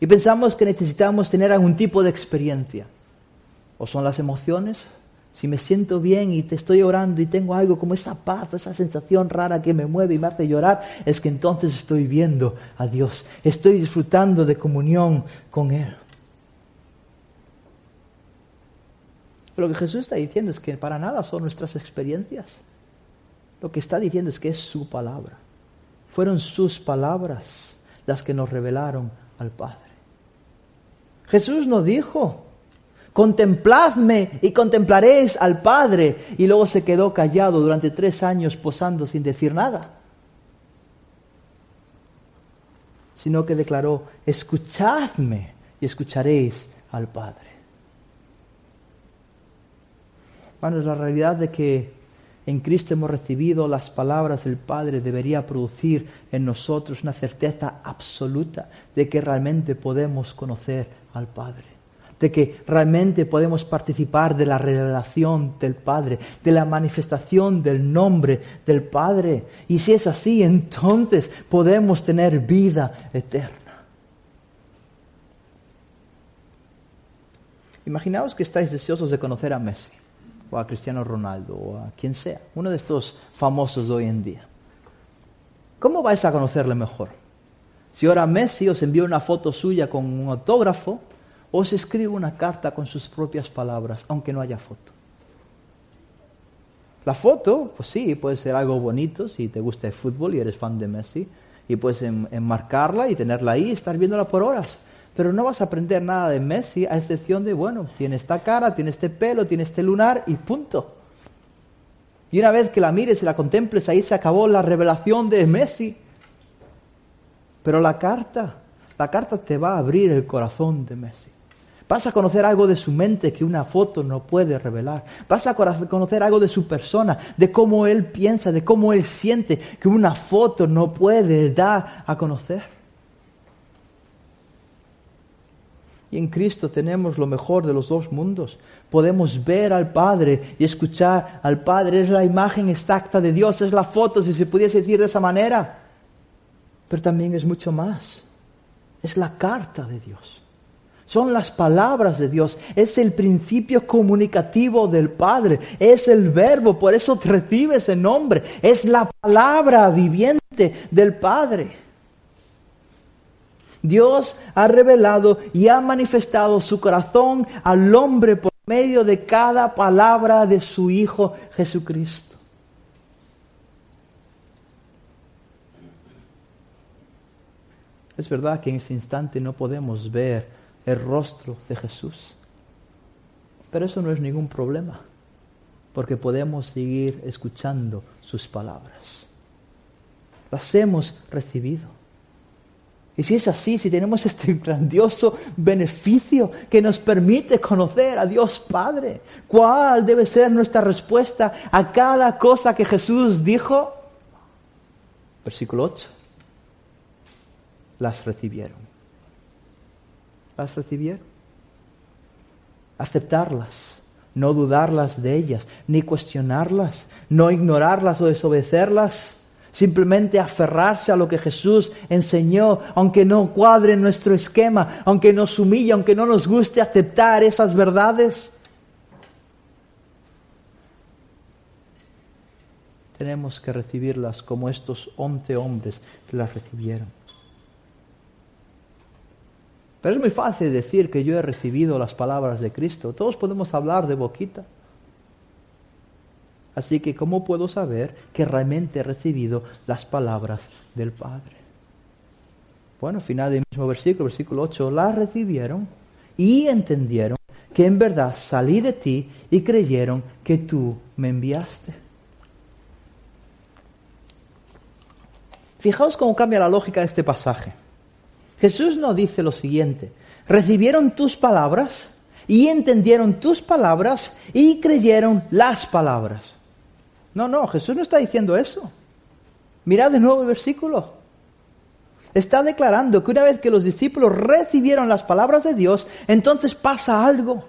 Y pensamos que necesitamos tener algún tipo de experiencia. O son las emociones, si me siento bien y te estoy orando y tengo algo como esa paz, esa sensación rara que me mueve y me hace llorar, es que entonces estoy viendo a Dios, estoy disfrutando de comunión con Él. Lo que Jesús está diciendo es que para nada son nuestras experiencias. Lo que está diciendo es que es su palabra. Fueron sus palabras las que nos revelaron al Padre. Jesús no dijo, contempladme y contemplaréis al Padre. Y luego se quedó callado durante tres años posando sin decir nada. Sino que declaró, escuchadme y escucharéis al Padre. Bueno, la realidad de que en Cristo hemos recibido las palabras del Padre debería producir en nosotros una certeza absoluta de que realmente podemos conocer al Padre, de que realmente podemos participar de la revelación del Padre, de la manifestación del nombre del Padre. Y si es así, entonces podemos tener vida eterna. Imaginaos que estáis deseosos de conocer a Messi a Cristiano Ronaldo o a quien sea, uno de estos famosos de hoy en día. ¿Cómo vais a conocerle mejor? Si ahora Messi os envía una foto suya con un autógrafo, os escribe una carta con sus propias palabras, aunque no haya foto. La foto, pues sí, puede ser algo bonito si te gusta el fútbol y eres fan de Messi, y puedes enmarcarla y tenerla ahí y estar viéndola por horas pero no vas a aprender nada de Messi a excepción de, bueno, tiene esta cara, tiene este pelo, tiene este lunar y punto. Y una vez que la mires y la contemples, ahí se acabó la revelación de Messi. Pero la carta, la carta te va a abrir el corazón de Messi. Vas a conocer algo de su mente que una foto no puede revelar. Vas a conocer algo de su persona, de cómo él piensa, de cómo él siente, que una foto no puede dar a conocer. En Cristo tenemos lo mejor de los dos mundos. Podemos ver al Padre y escuchar al Padre. Es la imagen exacta de Dios, es la foto, si se pudiese decir de esa manera. Pero también es mucho más. Es la carta de Dios. Son las palabras de Dios. Es el principio comunicativo del Padre. Es el verbo. Por eso recibe ese nombre. Es la palabra viviente del Padre. Dios ha revelado y ha manifestado su corazón al hombre por medio de cada palabra de su Hijo Jesucristo. Es verdad que en ese instante no podemos ver el rostro de Jesús, pero eso no es ningún problema, porque podemos seguir escuchando sus palabras. Las hemos recibido. Y si es así, si tenemos este grandioso beneficio que nos permite conocer a Dios Padre, ¿cuál debe ser nuestra respuesta a cada cosa que Jesús dijo? Versículo 8. Las recibieron. Las recibieron. Aceptarlas, no dudarlas de ellas, ni cuestionarlas, no ignorarlas o desobedecerlas Simplemente aferrarse a lo que Jesús enseñó, aunque no cuadre nuestro esquema, aunque nos humille, aunque no nos guste aceptar esas verdades. Tenemos que recibirlas como estos once hombres que las recibieron. Pero es muy fácil decir que yo he recibido las palabras de Cristo. Todos podemos hablar de boquita. Así que, ¿cómo puedo saber que realmente he recibido las palabras del Padre? Bueno, final del mismo versículo, versículo 8, las recibieron y entendieron que en verdad salí de ti y creyeron que tú me enviaste. Fijaos cómo cambia la lógica de este pasaje. Jesús no dice lo siguiente, recibieron tus palabras y entendieron tus palabras y creyeron las palabras. No, no, Jesús no está diciendo eso. Mirad de nuevo el versículo. Está declarando que una vez que los discípulos recibieron las palabras de Dios, entonces pasa algo.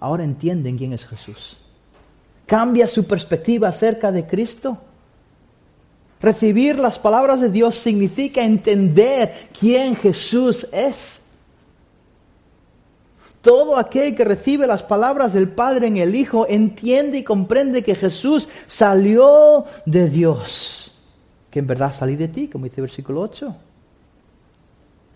Ahora entienden quién es Jesús. Cambia su perspectiva acerca de Cristo. Recibir las palabras de Dios significa entender quién Jesús es. Todo aquel que recibe las palabras del Padre en el Hijo entiende y comprende que Jesús salió de Dios. Que en verdad salí de ti, como dice el versículo 8.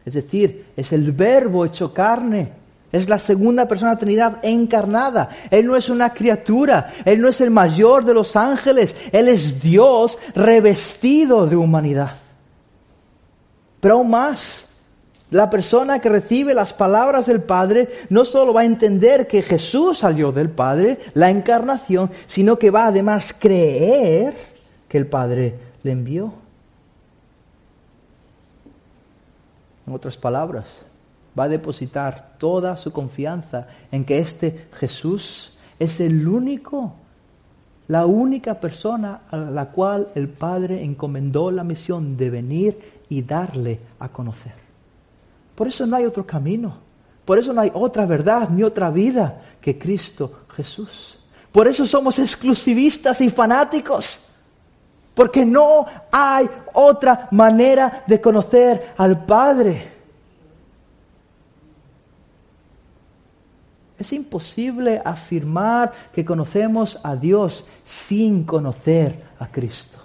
Es decir, es el verbo hecho carne. Es la segunda persona de la Trinidad encarnada. Él no es una criatura. Él no es el mayor de los ángeles. Él es Dios revestido de humanidad. Pero aún más, la persona que recibe las palabras del Padre no solo va a entender que Jesús salió del Padre, la encarnación, sino que va además a creer que el Padre le envió. En otras palabras, va a depositar toda su confianza en que este Jesús es el único, la única persona a la cual el Padre encomendó la misión de venir y darle a conocer. Por eso no hay otro camino. Por eso no hay otra verdad ni otra vida que Cristo Jesús. Por eso somos exclusivistas y fanáticos. Porque no hay otra manera de conocer al Padre. Es imposible afirmar que conocemos a Dios sin conocer a Cristo.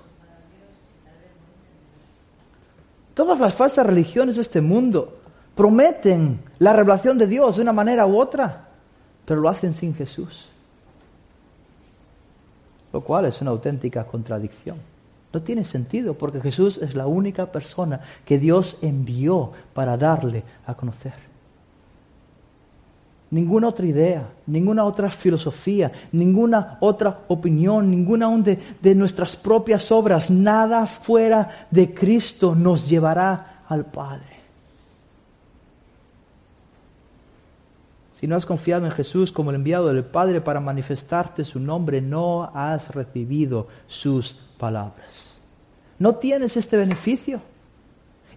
Todas las falsas religiones de este mundo prometen la revelación de Dios de una manera u otra, pero lo hacen sin Jesús. Lo cual es una auténtica contradicción. No tiene sentido porque Jesús es la única persona que Dios envió para darle a conocer. Ninguna otra idea, ninguna otra filosofía, ninguna otra opinión, ninguna de, de nuestras propias obras, nada fuera de Cristo nos llevará al Padre. Si no has confiado en Jesús como el enviado del Padre para manifestarte su nombre, no has recibido sus palabras. No tienes este beneficio.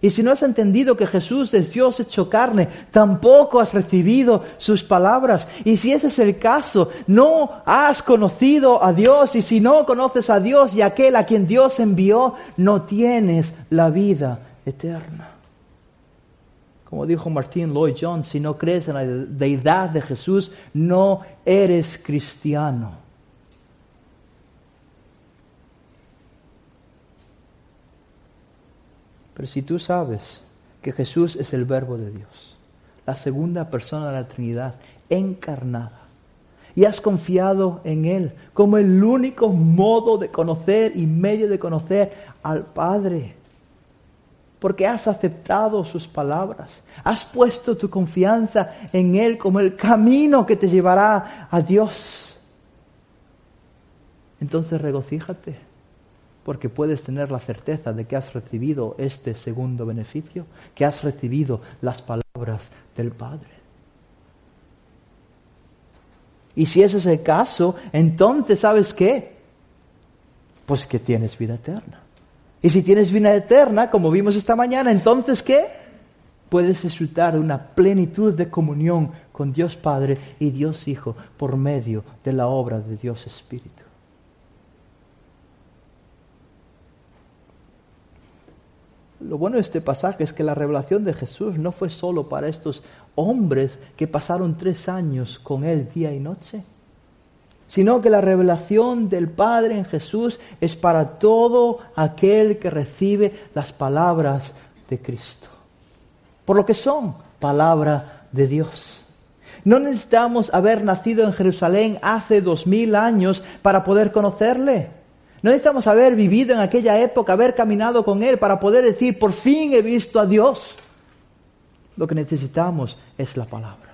Y si no has entendido que Jesús es Dios hecho carne, tampoco has recibido sus palabras. Y si ese es el caso, no has conocido a Dios. Y si no conoces a Dios y aquel a quien Dios envió, no tienes la vida eterna. Como dijo Martín Lloyd Jones, si no crees en la deidad de Jesús, no eres cristiano. Pero si tú sabes que Jesús es el verbo de Dios, la segunda persona de la Trinidad encarnada, y has confiado en Él como el único modo de conocer y medio de conocer al Padre, porque has aceptado sus palabras, has puesto tu confianza en Él como el camino que te llevará a Dios. Entonces regocíjate, porque puedes tener la certeza de que has recibido este segundo beneficio, que has recibido las palabras del Padre. Y si ese es el caso, entonces ¿sabes qué? Pues que tienes vida eterna. Y si tienes vida eterna, como vimos esta mañana, entonces ¿qué? Puedes disfrutar de una plenitud de comunión con Dios Padre y Dios Hijo por medio de la obra de Dios Espíritu. Lo bueno de este pasaje es que la revelación de Jesús no fue solo para estos hombres que pasaron tres años con Él día y noche sino que la revelación del Padre en Jesús es para todo aquel que recibe las palabras de Cristo. Por lo que son palabra de Dios. No necesitamos haber nacido en Jerusalén hace dos mil años para poder conocerle. No necesitamos haber vivido en aquella época, haber caminado con Él para poder decir, por fin he visto a Dios. Lo que necesitamos es la palabra.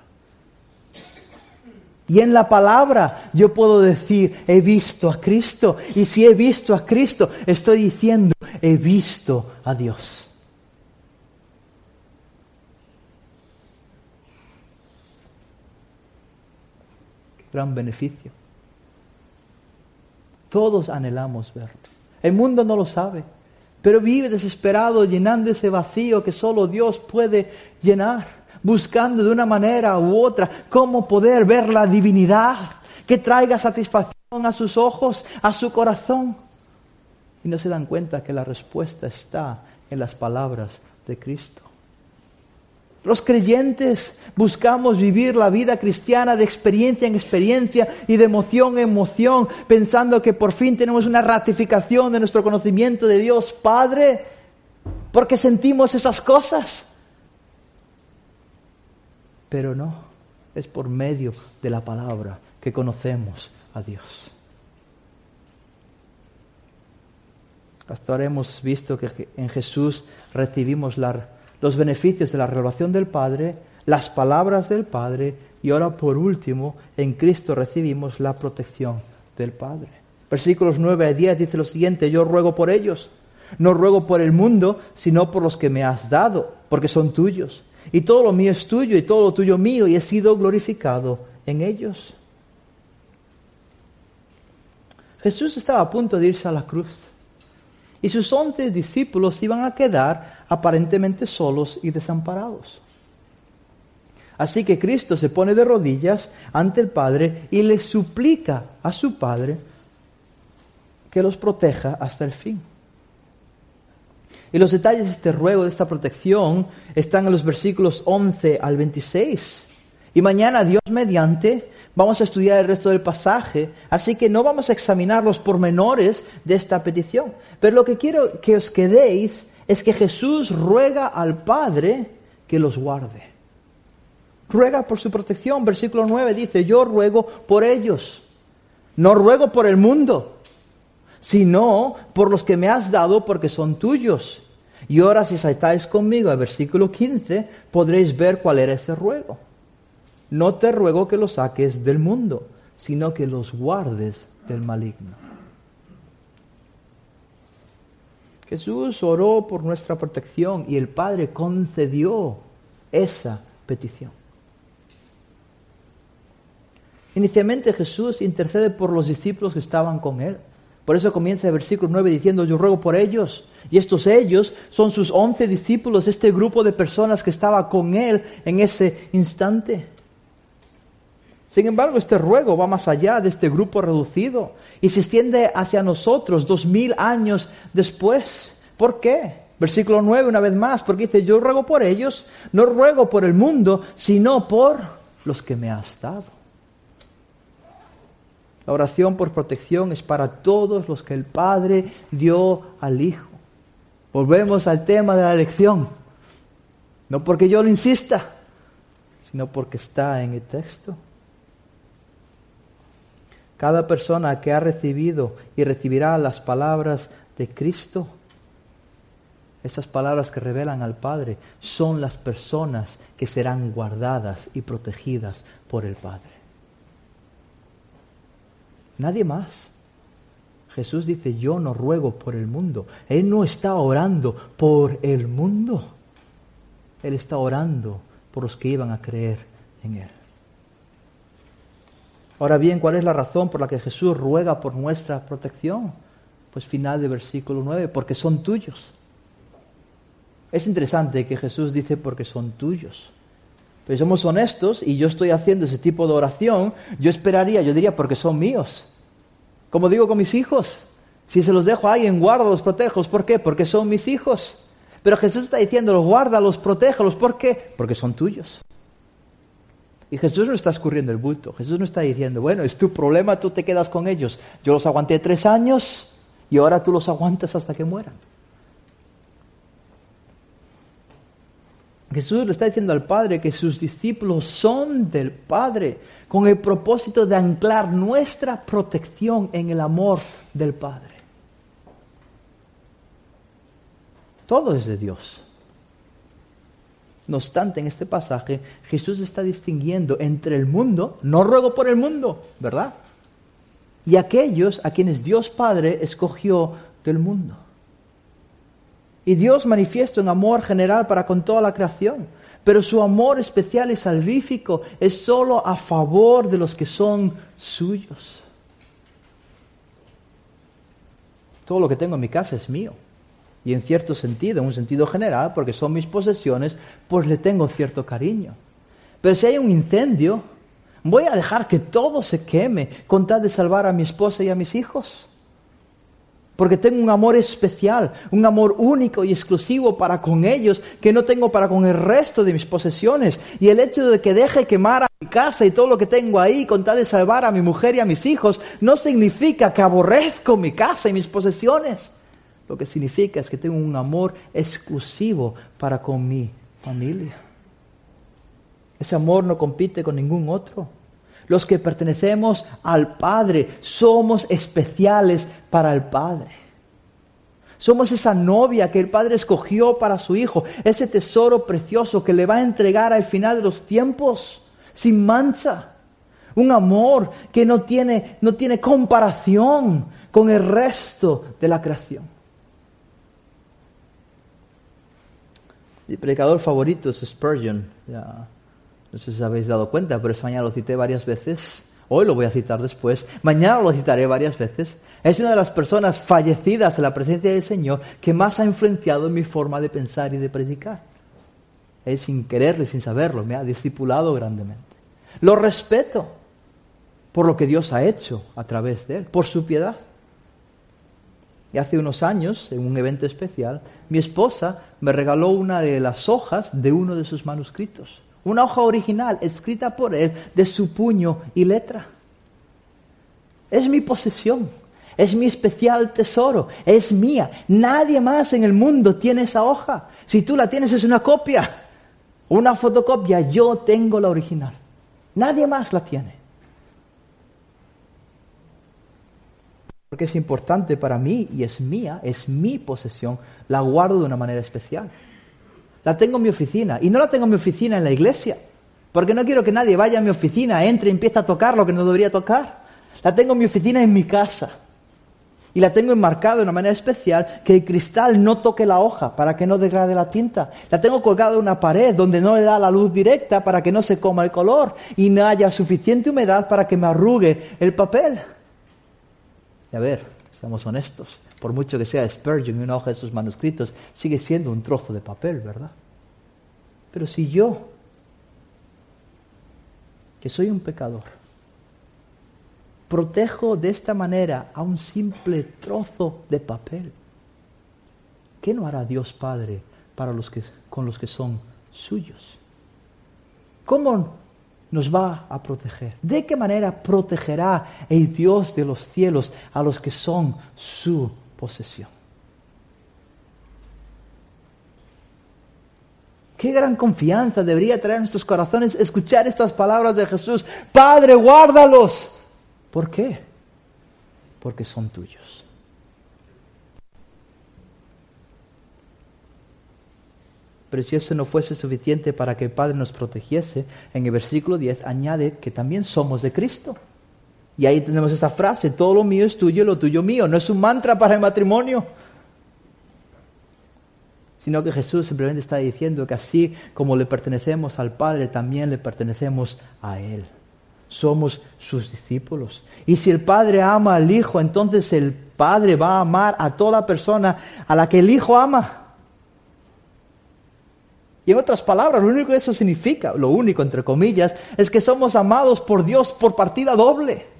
Y en la palabra yo puedo decir, he visto a Cristo. Y si he visto a Cristo, estoy diciendo, he visto a Dios. Gran beneficio. Todos anhelamos verlo. El mundo no lo sabe, pero vive desesperado llenando ese vacío que solo Dios puede llenar buscando de una manera u otra cómo poder ver la divinidad que traiga satisfacción a sus ojos, a su corazón. Y no se dan cuenta que la respuesta está en las palabras de Cristo. Los creyentes buscamos vivir la vida cristiana de experiencia en experiencia y de emoción en emoción, pensando que por fin tenemos una ratificación de nuestro conocimiento de Dios Padre, porque sentimos esas cosas. Pero no, es por medio de la palabra que conocemos a Dios. Hasta ahora hemos visto que en Jesús recibimos los beneficios de la revelación del Padre, las palabras del Padre y ahora por último en Cristo recibimos la protección del Padre. Versículos 9 a 10 dice lo siguiente, yo ruego por ellos, no ruego por el mundo, sino por los que me has dado, porque son tuyos. Y todo lo mío es tuyo y todo lo tuyo mío y he sido glorificado en ellos. Jesús estaba a punto de irse a la cruz y sus once discípulos iban a quedar aparentemente solos y desamparados. Así que Cristo se pone de rodillas ante el Padre y le suplica a su Padre que los proteja hasta el fin. Y los detalles de este ruego, de esta protección, están en los versículos 11 al 26. Y mañana, Dios mediante, vamos a estudiar el resto del pasaje, así que no vamos a examinar los pormenores de esta petición. Pero lo que quiero que os quedéis es que Jesús ruega al Padre que los guarde. Ruega por su protección. Versículo 9 dice, yo ruego por ellos. No ruego por el mundo, sino por los que me has dado porque son tuyos. Y ahora si saltáis conmigo al versículo 15, podréis ver cuál era ese ruego. No te ruego que los saques del mundo, sino que los guardes del maligno. Jesús oró por nuestra protección y el Padre concedió esa petición. Inicialmente Jesús intercede por los discípulos que estaban con él. Por eso comienza el versículo 9 diciendo, yo ruego por ellos. Y estos ellos son sus once discípulos, este grupo de personas que estaba con él en ese instante. Sin embargo, este ruego va más allá de este grupo reducido y se extiende hacia nosotros dos mil años después. ¿Por qué? Versículo 9 una vez más, porque dice, yo ruego por ellos, no ruego por el mundo, sino por los que me has dado. La oración por protección es para todos los que el Padre dio al Hijo. Volvemos al tema de la elección. No porque yo lo insista, sino porque está en el texto. Cada persona que ha recibido y recibirá las palabras de Cristo, esas palabras que revelan al Padre, son las personas que serán guardadas y protegidas por el Padre. Nadie más. Jesús dice, yo no ruego por el mundo. Él no está orando por el mundo. Él está orando por los que iban a creer en Él. Ahora bien, ¿cuál es la razón por la que Jesús ruega por nuestra protección? Pues final de versículo 9, porque son tuyos. Es interesante que Jesús dice porque son tuyos. Pero somos honestos y yo estoy haciendo ese tipo de oración, yo esperaría, yo diría porque son míos. Como digo con mis hijos, si se los dejo ahí en guarda, los protejo, ¿por qué? Porque son mis hijos. Pero Jesús está diciendo, los guarda, los protéjalos, ¿por qué? Porque son tuyos. Y Jesús no está escurriendo el bulto. Jesús no está diciendo, bueno, es tu problema, tú te quedas con ellos. Yo los aguanté tres años y ahora tú los aguantas hasta que mueran. Jesús le está diciendo al Padre que sus discípulos son del Padre con el propósito de anclar nuestra protección en el amor del Padre. Todo es de Dios. No obstante, en este pasaje Jesús está distinguiendo entre el mundo, no ruego por el mundo, ¿verdad? Y aquellos a quienes Dios Padre escogió del mundo. Y Dios manifiesta un amor general para con toda la creación, pero su amor especial y salvífico es solo a favor de los que son suyos. Todo lo que tengo en mi casa es mío. Y en cierto sentido, en un sentido general, porque son mis posesiones, pues le tengo cierto cariño. Pero si hay un incendio, voy a dejar que todo se queme con tal de salvar a mi esposa y a mis hijos. Porque tengo un amor especial, un amor único y exclusivo para con ellos que no tengo para con el resto de mis posesiones. Y el hecho de que deje quemar a mi casa y todo lo que tengo ahí con tal de salvar a mi mujer y a mis hijos no significa que aborrezco mi casa y mis posesiones. Lo que significa es que tengo un amor exclusivo para con mi familia. Ese amor no compite con ningún otro. Los que pertenecemos al Padre somos especiales para el Padre. Somos esa novia que el Padre escogió para su Hijo, ese tesoro precioso que le va a entregar al final de los tiempos, sin mancha. Un amor que no tiene, no tiene comparación con el resto de la creación. Mi predicador favorito es Spurgeon. No sé si os habéis dado cuenta, pero esta mañana lo cité varias veces. Hoy lo voy a citar después. Mañana lo citaré varias veces. Es una de las personas fallecidas en la presencia del Señor que más ha influenciado en mi forma de pensar y de predicar. Es sin quererlo y sin saberlo. Me ha discipulado grandemente. Lo respeto por lo que Dios ha hecho a través de él, por su piedad. Y hace unos años, en un evento especial, mi esposa me regaló una de las hojas de uno de sus manuscritos. Una hoja original, escrita por él, de su puño y letra. Es mi posesión, es mi especial tesoro, es mía. Nadie más en el mundo tiene esa hoja. Si tú la tienes es una copia, una fotocopia, yo tengo la original. Nadie más la tiene. porque es importante para mí y es mía, es mi posesión, la guardo de una manera especial. La tengo en mi oficina y no la tengo en mi oficina en la iglesia, porque no quiero que nadie vaya a mi oficina, entre y empiece a tocar lo que no debería tocar. La tengo en mi oficina en mi casa y la tengo enmarcada de una manera especial que el cristal no toque la hoja para que no degrade la tinta. La tengo colgada en una pared donde no le da la luz directa para que no se coma el color y no haya suficiente humedad para que me arrugue el papel. Y a ver, seamos honestos, por mucho que sea Spurgeon y una hoja de sus manuscritos, sigue siendo un trozo de papel, ¿verdad? Pero si yo, que soy un pecador, protejo de esta manera a un simple trozo de papel, ¿qué no hará Dios Padre para los que, con los que son suyos? ¿Cómo nos va a proteger? ¿De qué manera protegerá el Dios de los cielos a los que son su posesión? Qué gran confianza debería traer nuestros corazones escuchar estas palabras de Jesús. Padre, guárdalos. ¿Por qué? Porque son tuyos. Pero si eso no fuese suficiente para que el Padre nos protegiese, en el versículo 10 añade que también somos de Cristo. Y ahí tenemos esta frase, todo lo mío es tuyo, lo tuyo mío. No es un mantra para el matrimonio, sino que Jesús simplemente está diciendo que así como le pertenecemos al Padre, también le pertenecemos a Él. Somos sus discípulos. Y si el Padre ama al Hijo, entonces el Padre va a amar a toda persona a la que el Hijo ama. Y en otras palabras, lo único que eso significa, lo único entre comillas, es que somos amados por Dios por partida doble.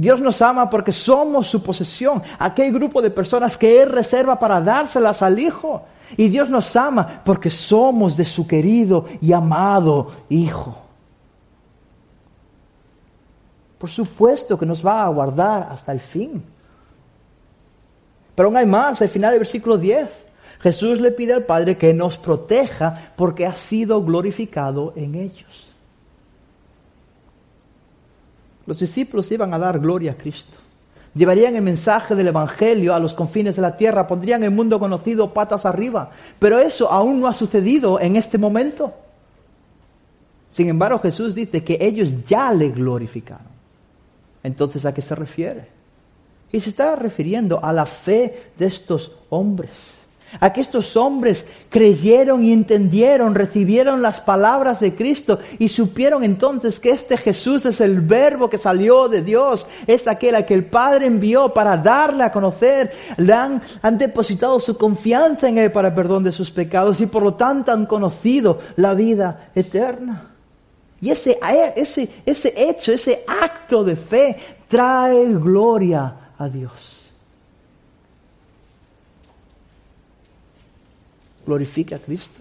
Dios nos ama porque somos su posesión, aquel grupo de personas que Él reserva para dárselas al Hijo. Y Dios nos ama porque somos de su querido y amado Hijo. Por supuesto que nos va a guardar hasta el fin. Pero aún hay más, al final del versículo 10. Jesús le pide al Padre que nos proteja porque ha sido glorificado en ellos. Los discípulos iban a dar gloria a Cristo. Llevarían el mensaje del Evangelio a los confines de la tierra, pondrían el mundo conocido patas arriba. Pero eso aún no ha sucedido en este momento. Sin embargo, Jesús dice que ellos ya le glorificaron. Entonces, ¿a qué se refiere? Y se está refiriendo a la fe de estos hombres a que estos hombres creyeron y entendieron, recibieron las palabras de Cristo y supieron entonces que este Jesús es el verbo que salió de Dios, es aquel a que el Padre envió para darle a conocer, han, han depositado su confianza en Él para el perdón de sus pecados y por lo tanto han conocido la vida eterna. Y ese, ese, ese hecho, ese acto de fe trae gloria a Dios. Glorifica a Cristo.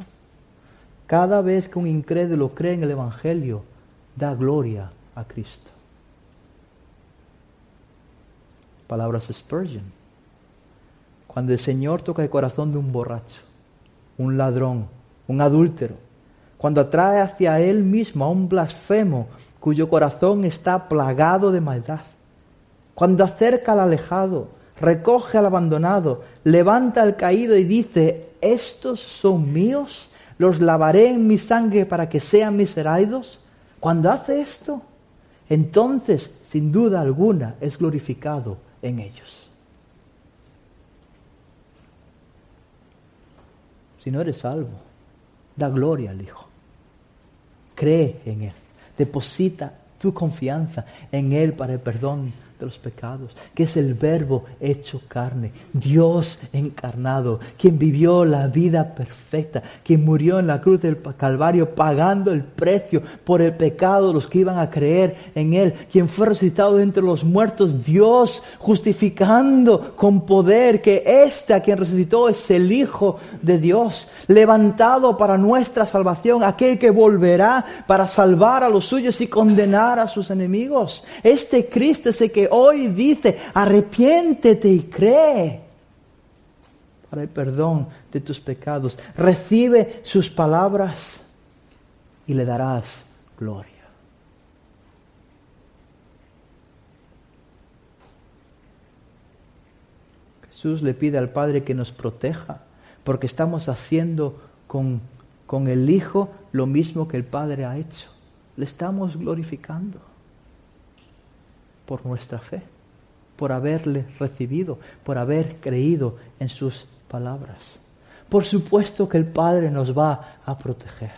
Cada vez que un incrédulo cree en el Evangelio, da gloria a Cristo. Palabras Spurgeon. Cuando el Señor toca el corazón de un borracho, un ladrón, un adúltero, cuando atrae hacia Él mismo a un blasfemo cuyo corazón está plagado de maldad, cuando acerca al alejado, recoge al abandonado, levanta al caído y dice, estos son míos, los lavaré en mi sangre para que sean mis heraldos. Cuando hace esto, entonces, sin duda alguna, es glorificado en ellos. Si no eres salvo, da gloria al Hijo. Cree en Él. Deposita tu confianza en Él para el perdón de los pecados, que es el verbo hecho carne, Dios encarnado, quien vivió la vida perfecta, quien murió en la cruz del Calvario pagando el precio por el pecado de los que iban a creer en Él, quien fue resucitado de entre los muertos, Dios justificando con poder que este a quien resucitó es el Hijo de Dios, levantado para nuestra salvación, aquel que volverá para salvar a los suyos y condenar a sus enemigos. Este Cristo es el que hoy dice, arrepiéntete y cree para el perdón de tus pecados. Recibe sus palabras y le darás gloria. Jesús le pide al Padre que nos proteja porque estamos haciendo con, con el Hijo lo mismo que el Padre ha hecho. Le estamos glorificando por nuestra fe, por haberle recibido, por haber creído en sus palabras. Por supuesto que el Padre nos va a proteger,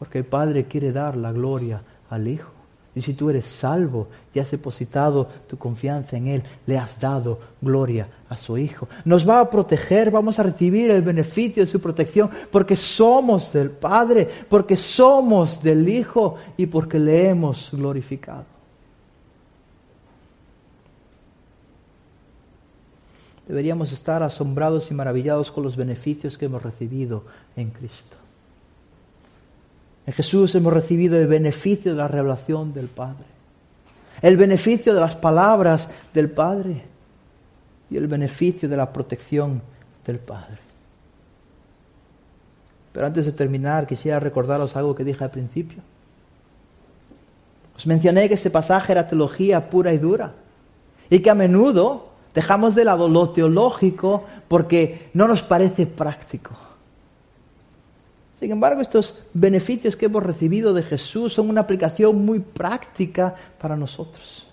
porque el Padre quiere dar la gloria al Hijo. Y si tú eres salvo y has depositado tu confianza en Él, le has dado gloria a su Hijo. Nos va a proteger, vamos a recibir el beneficio de su protección porque somos del Padre, porque somos del Hijo y porque le hemos glorificado. Deberíamos estar asombrados y maravillados con los beneficios que hemos recibido en Cristo. En Jesús hemos recibido el beneficio de la revelación del Padre, el beneficio de las palabras del Padre y el beneficio de la protección del Padre. Pero antes de terminar, quisiera recordaros algo que dije al principio. Os mencioné que este pasaje era teología pura y dura y que a menudo dejamos de lado lo teológico porque no nos parece práctico. Sin embargo, estos beneficios que hemos recibido de Jesús son una aplicación muy práctica para nosotros.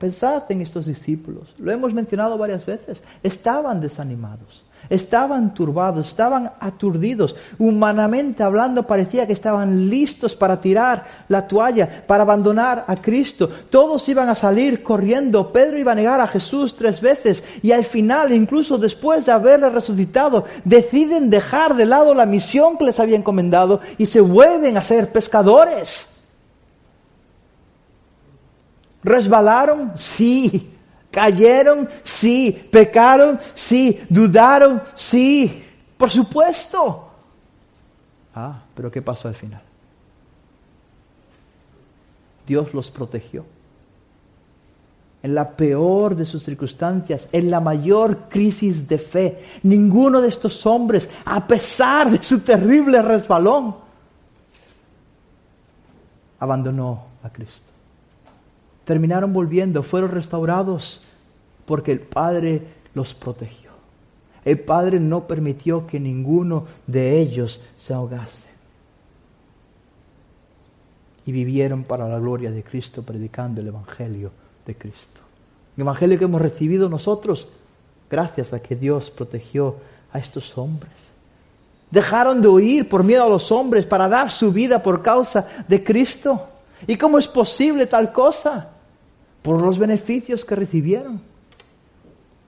Pensad en estos discípulos, lo hemos mencionado varias veces, estaban desanimados. Estaban turbados, estaban aturdidos. Humanamente hablando parecía que estaban listos para tirar la toalla, para abandonar a Cristo. Todos iban a salir corriendo. Pedro iba a negar a Jesús tres veces y al final, incluso después de haberle resucitado, deciden dejar de lado la misión que les había encomendado y se vuelven a ser pescadores. ¿Resbalaron? Sí. ¿Cayeron? Sí. ¿Pecaron? Sí. ¿Dudaron? Sí. Por supuesto. Ah, pero ¿qué pasó al final? Dios los protegió. En la peor de sus circunstancias, en la mayor crisis de fe, ninguno de estos hombres, a pesar de su terrible resbalón, abandonó a Cristo terminaron volviendo, fueron restaurados porque el Padre los protegió. El Padre no permitió que ninguno de ellos se ahogase. Y vivieron para la gloria de Cristo predicando el Evangelio de Cristo. El Evangelio que hemos recibido nosotros, gracias a que Dios protegió a estos hombres. Dejaron de huir por miedo a los hombres para dar su vida por causa de Cristo. ¿Y cómo es posible tal cosa? Por los beneficios que recibieron.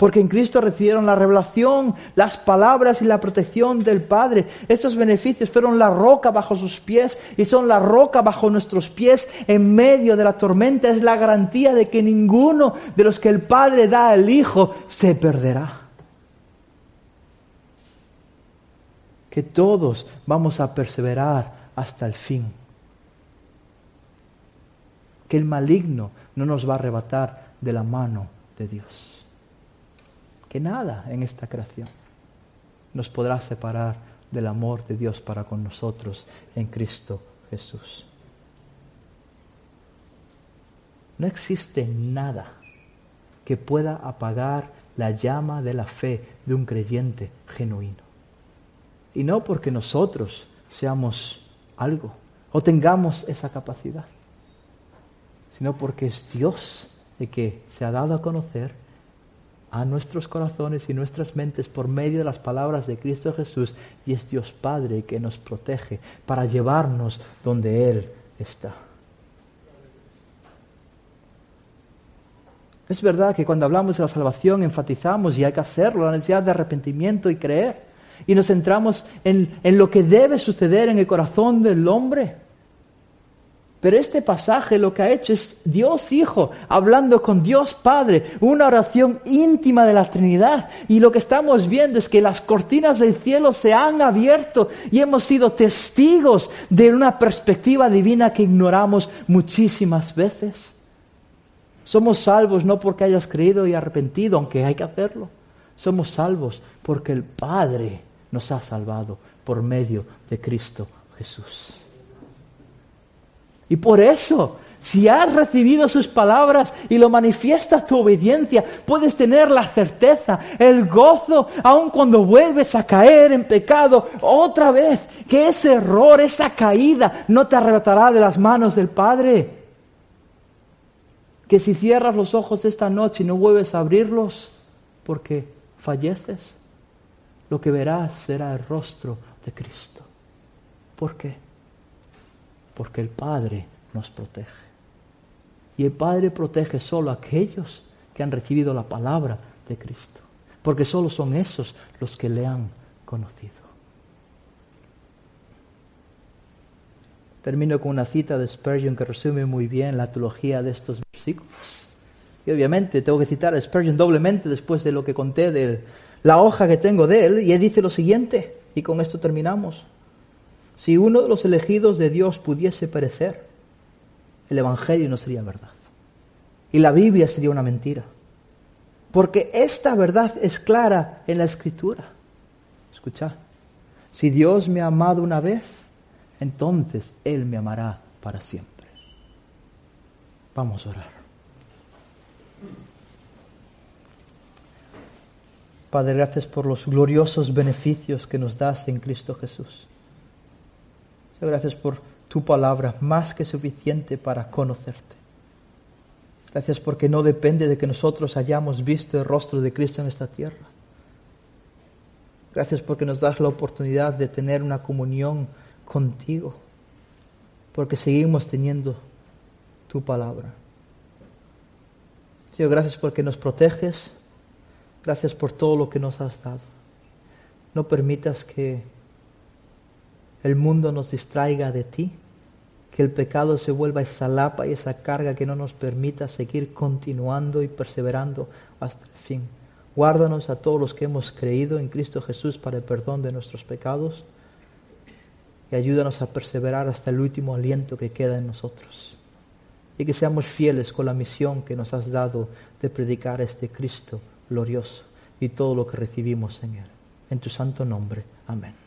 Porque en Cristo recibieron la revelación, las palabras y la protección del Padre. Estos beneficios fueron la roca bajo sus pies y son la roca bajo nuestros pies en medio de la tormenta. Es la garantía de que ninguno de los que el Padre da al Hijo se perderá. Que todos vamos a perseverar hasta el fin. Que el maligno no nos va a arrebatar de la mano de Dios que nada en esta creación nos podrá separar del amor de Dios para con nosotros en Cristo Jesús. No existe nada que pueda apagar la llama de la fe de un creyente genuino. Y no porque nosotros seamos algo o tengamos esa capacidad, sino porque es Dios el que se ha dado a conocer a nuestros corazones y nuestras mentes por medio de las palabras de Cristo Jesús y es Dios Padre que nos protege para llevarnos donde Él está. Es verdad que cuando hablamos de la salvación enfatizamos, y hay que hacerlo, la necesidad de arrepentimiento y creer. Y nos centramos en, en lo que debe suceder en el corazón del hombre. Pero este pasaje lo que ha hecho es Dios Hijo hablando con Dios Padre, una oración íntima de la Trinidad. Y lo que estamos viendo es que las cortinas del cielo se han abierto y hemos sido testigos de una perspectiva divina que ignoramos muchísimas veces. Somos salvos no porque hayas creído y arrepentido, aunque hay que hacerlo. Somos salvos porque el Padre nos ha salvado por medio de Cristo Jesús. Y por eso, si has recibido sus palabras y lo manifiestas tu obediencia, puedes tener la certeza, el gozo, aun cuando vuelves a caer en pecado otra vez, que ese error, esa caída, no te arrebatará de las manos del Padre. Que si cierras los ojos esta noche y no vuelves a abrirlos, porque falleces, lo que verás será el rostro de Cristo. ¿Por qué? Porque el Padre nos protege. Y el Padre protege solo a aquellos que han recibido la palabra de Cristo. Porque solo son esos los que le han conocido. Termino con una cita de Spurgeon que resume muy bien la teología de estos versículos. Y obviamente tengo que citar a Spurgeon doblemente después de lo que conté de la hoja que tengo de él. Y él dice lo siguiente, y con esto terminamos. Si uno de los elegidos de Dios pudiese perecer, el Evangelio no sería verdad. Y la Biblia sería una mentira. Porque esta verdad es clara en la Escritura. Escucha, si Dios me ha amado una vez, entonces Él me amará para siempre. Vamos a orar. Padre, gracias por los gloriosos beneficios que nos das en Cristo Jesús. Gracias por tu palabra, más que suficiente para conocerte. Gracias porque no depende de que nosotros hayamos visto el rostro de Cristo en esta tierra. Gracias porque nos das la oportunidad de tener una comunión contigo, porque seguimos teniendo tu palabra. Señor, gracias porque nos proteges, gracias por todo lo que nos has dado. No permitas que el mundo nos distraiga de ti, que el pecado se vuelva esa lapa y esa carga que no nos permita seguir continuando y perseverando hasta el fin. Guárdanos a todos los que hemos creído en Cristo Jesús para el perdón de nuestros pecados y ayúdanos a perseverar hasta el último aliento que queda en nosotros. Y que seamos fieles con la misión que nos has dado de predicar este Cristo glorioso y todo lo que recibimos en Él. En tu santo nombre. Amén.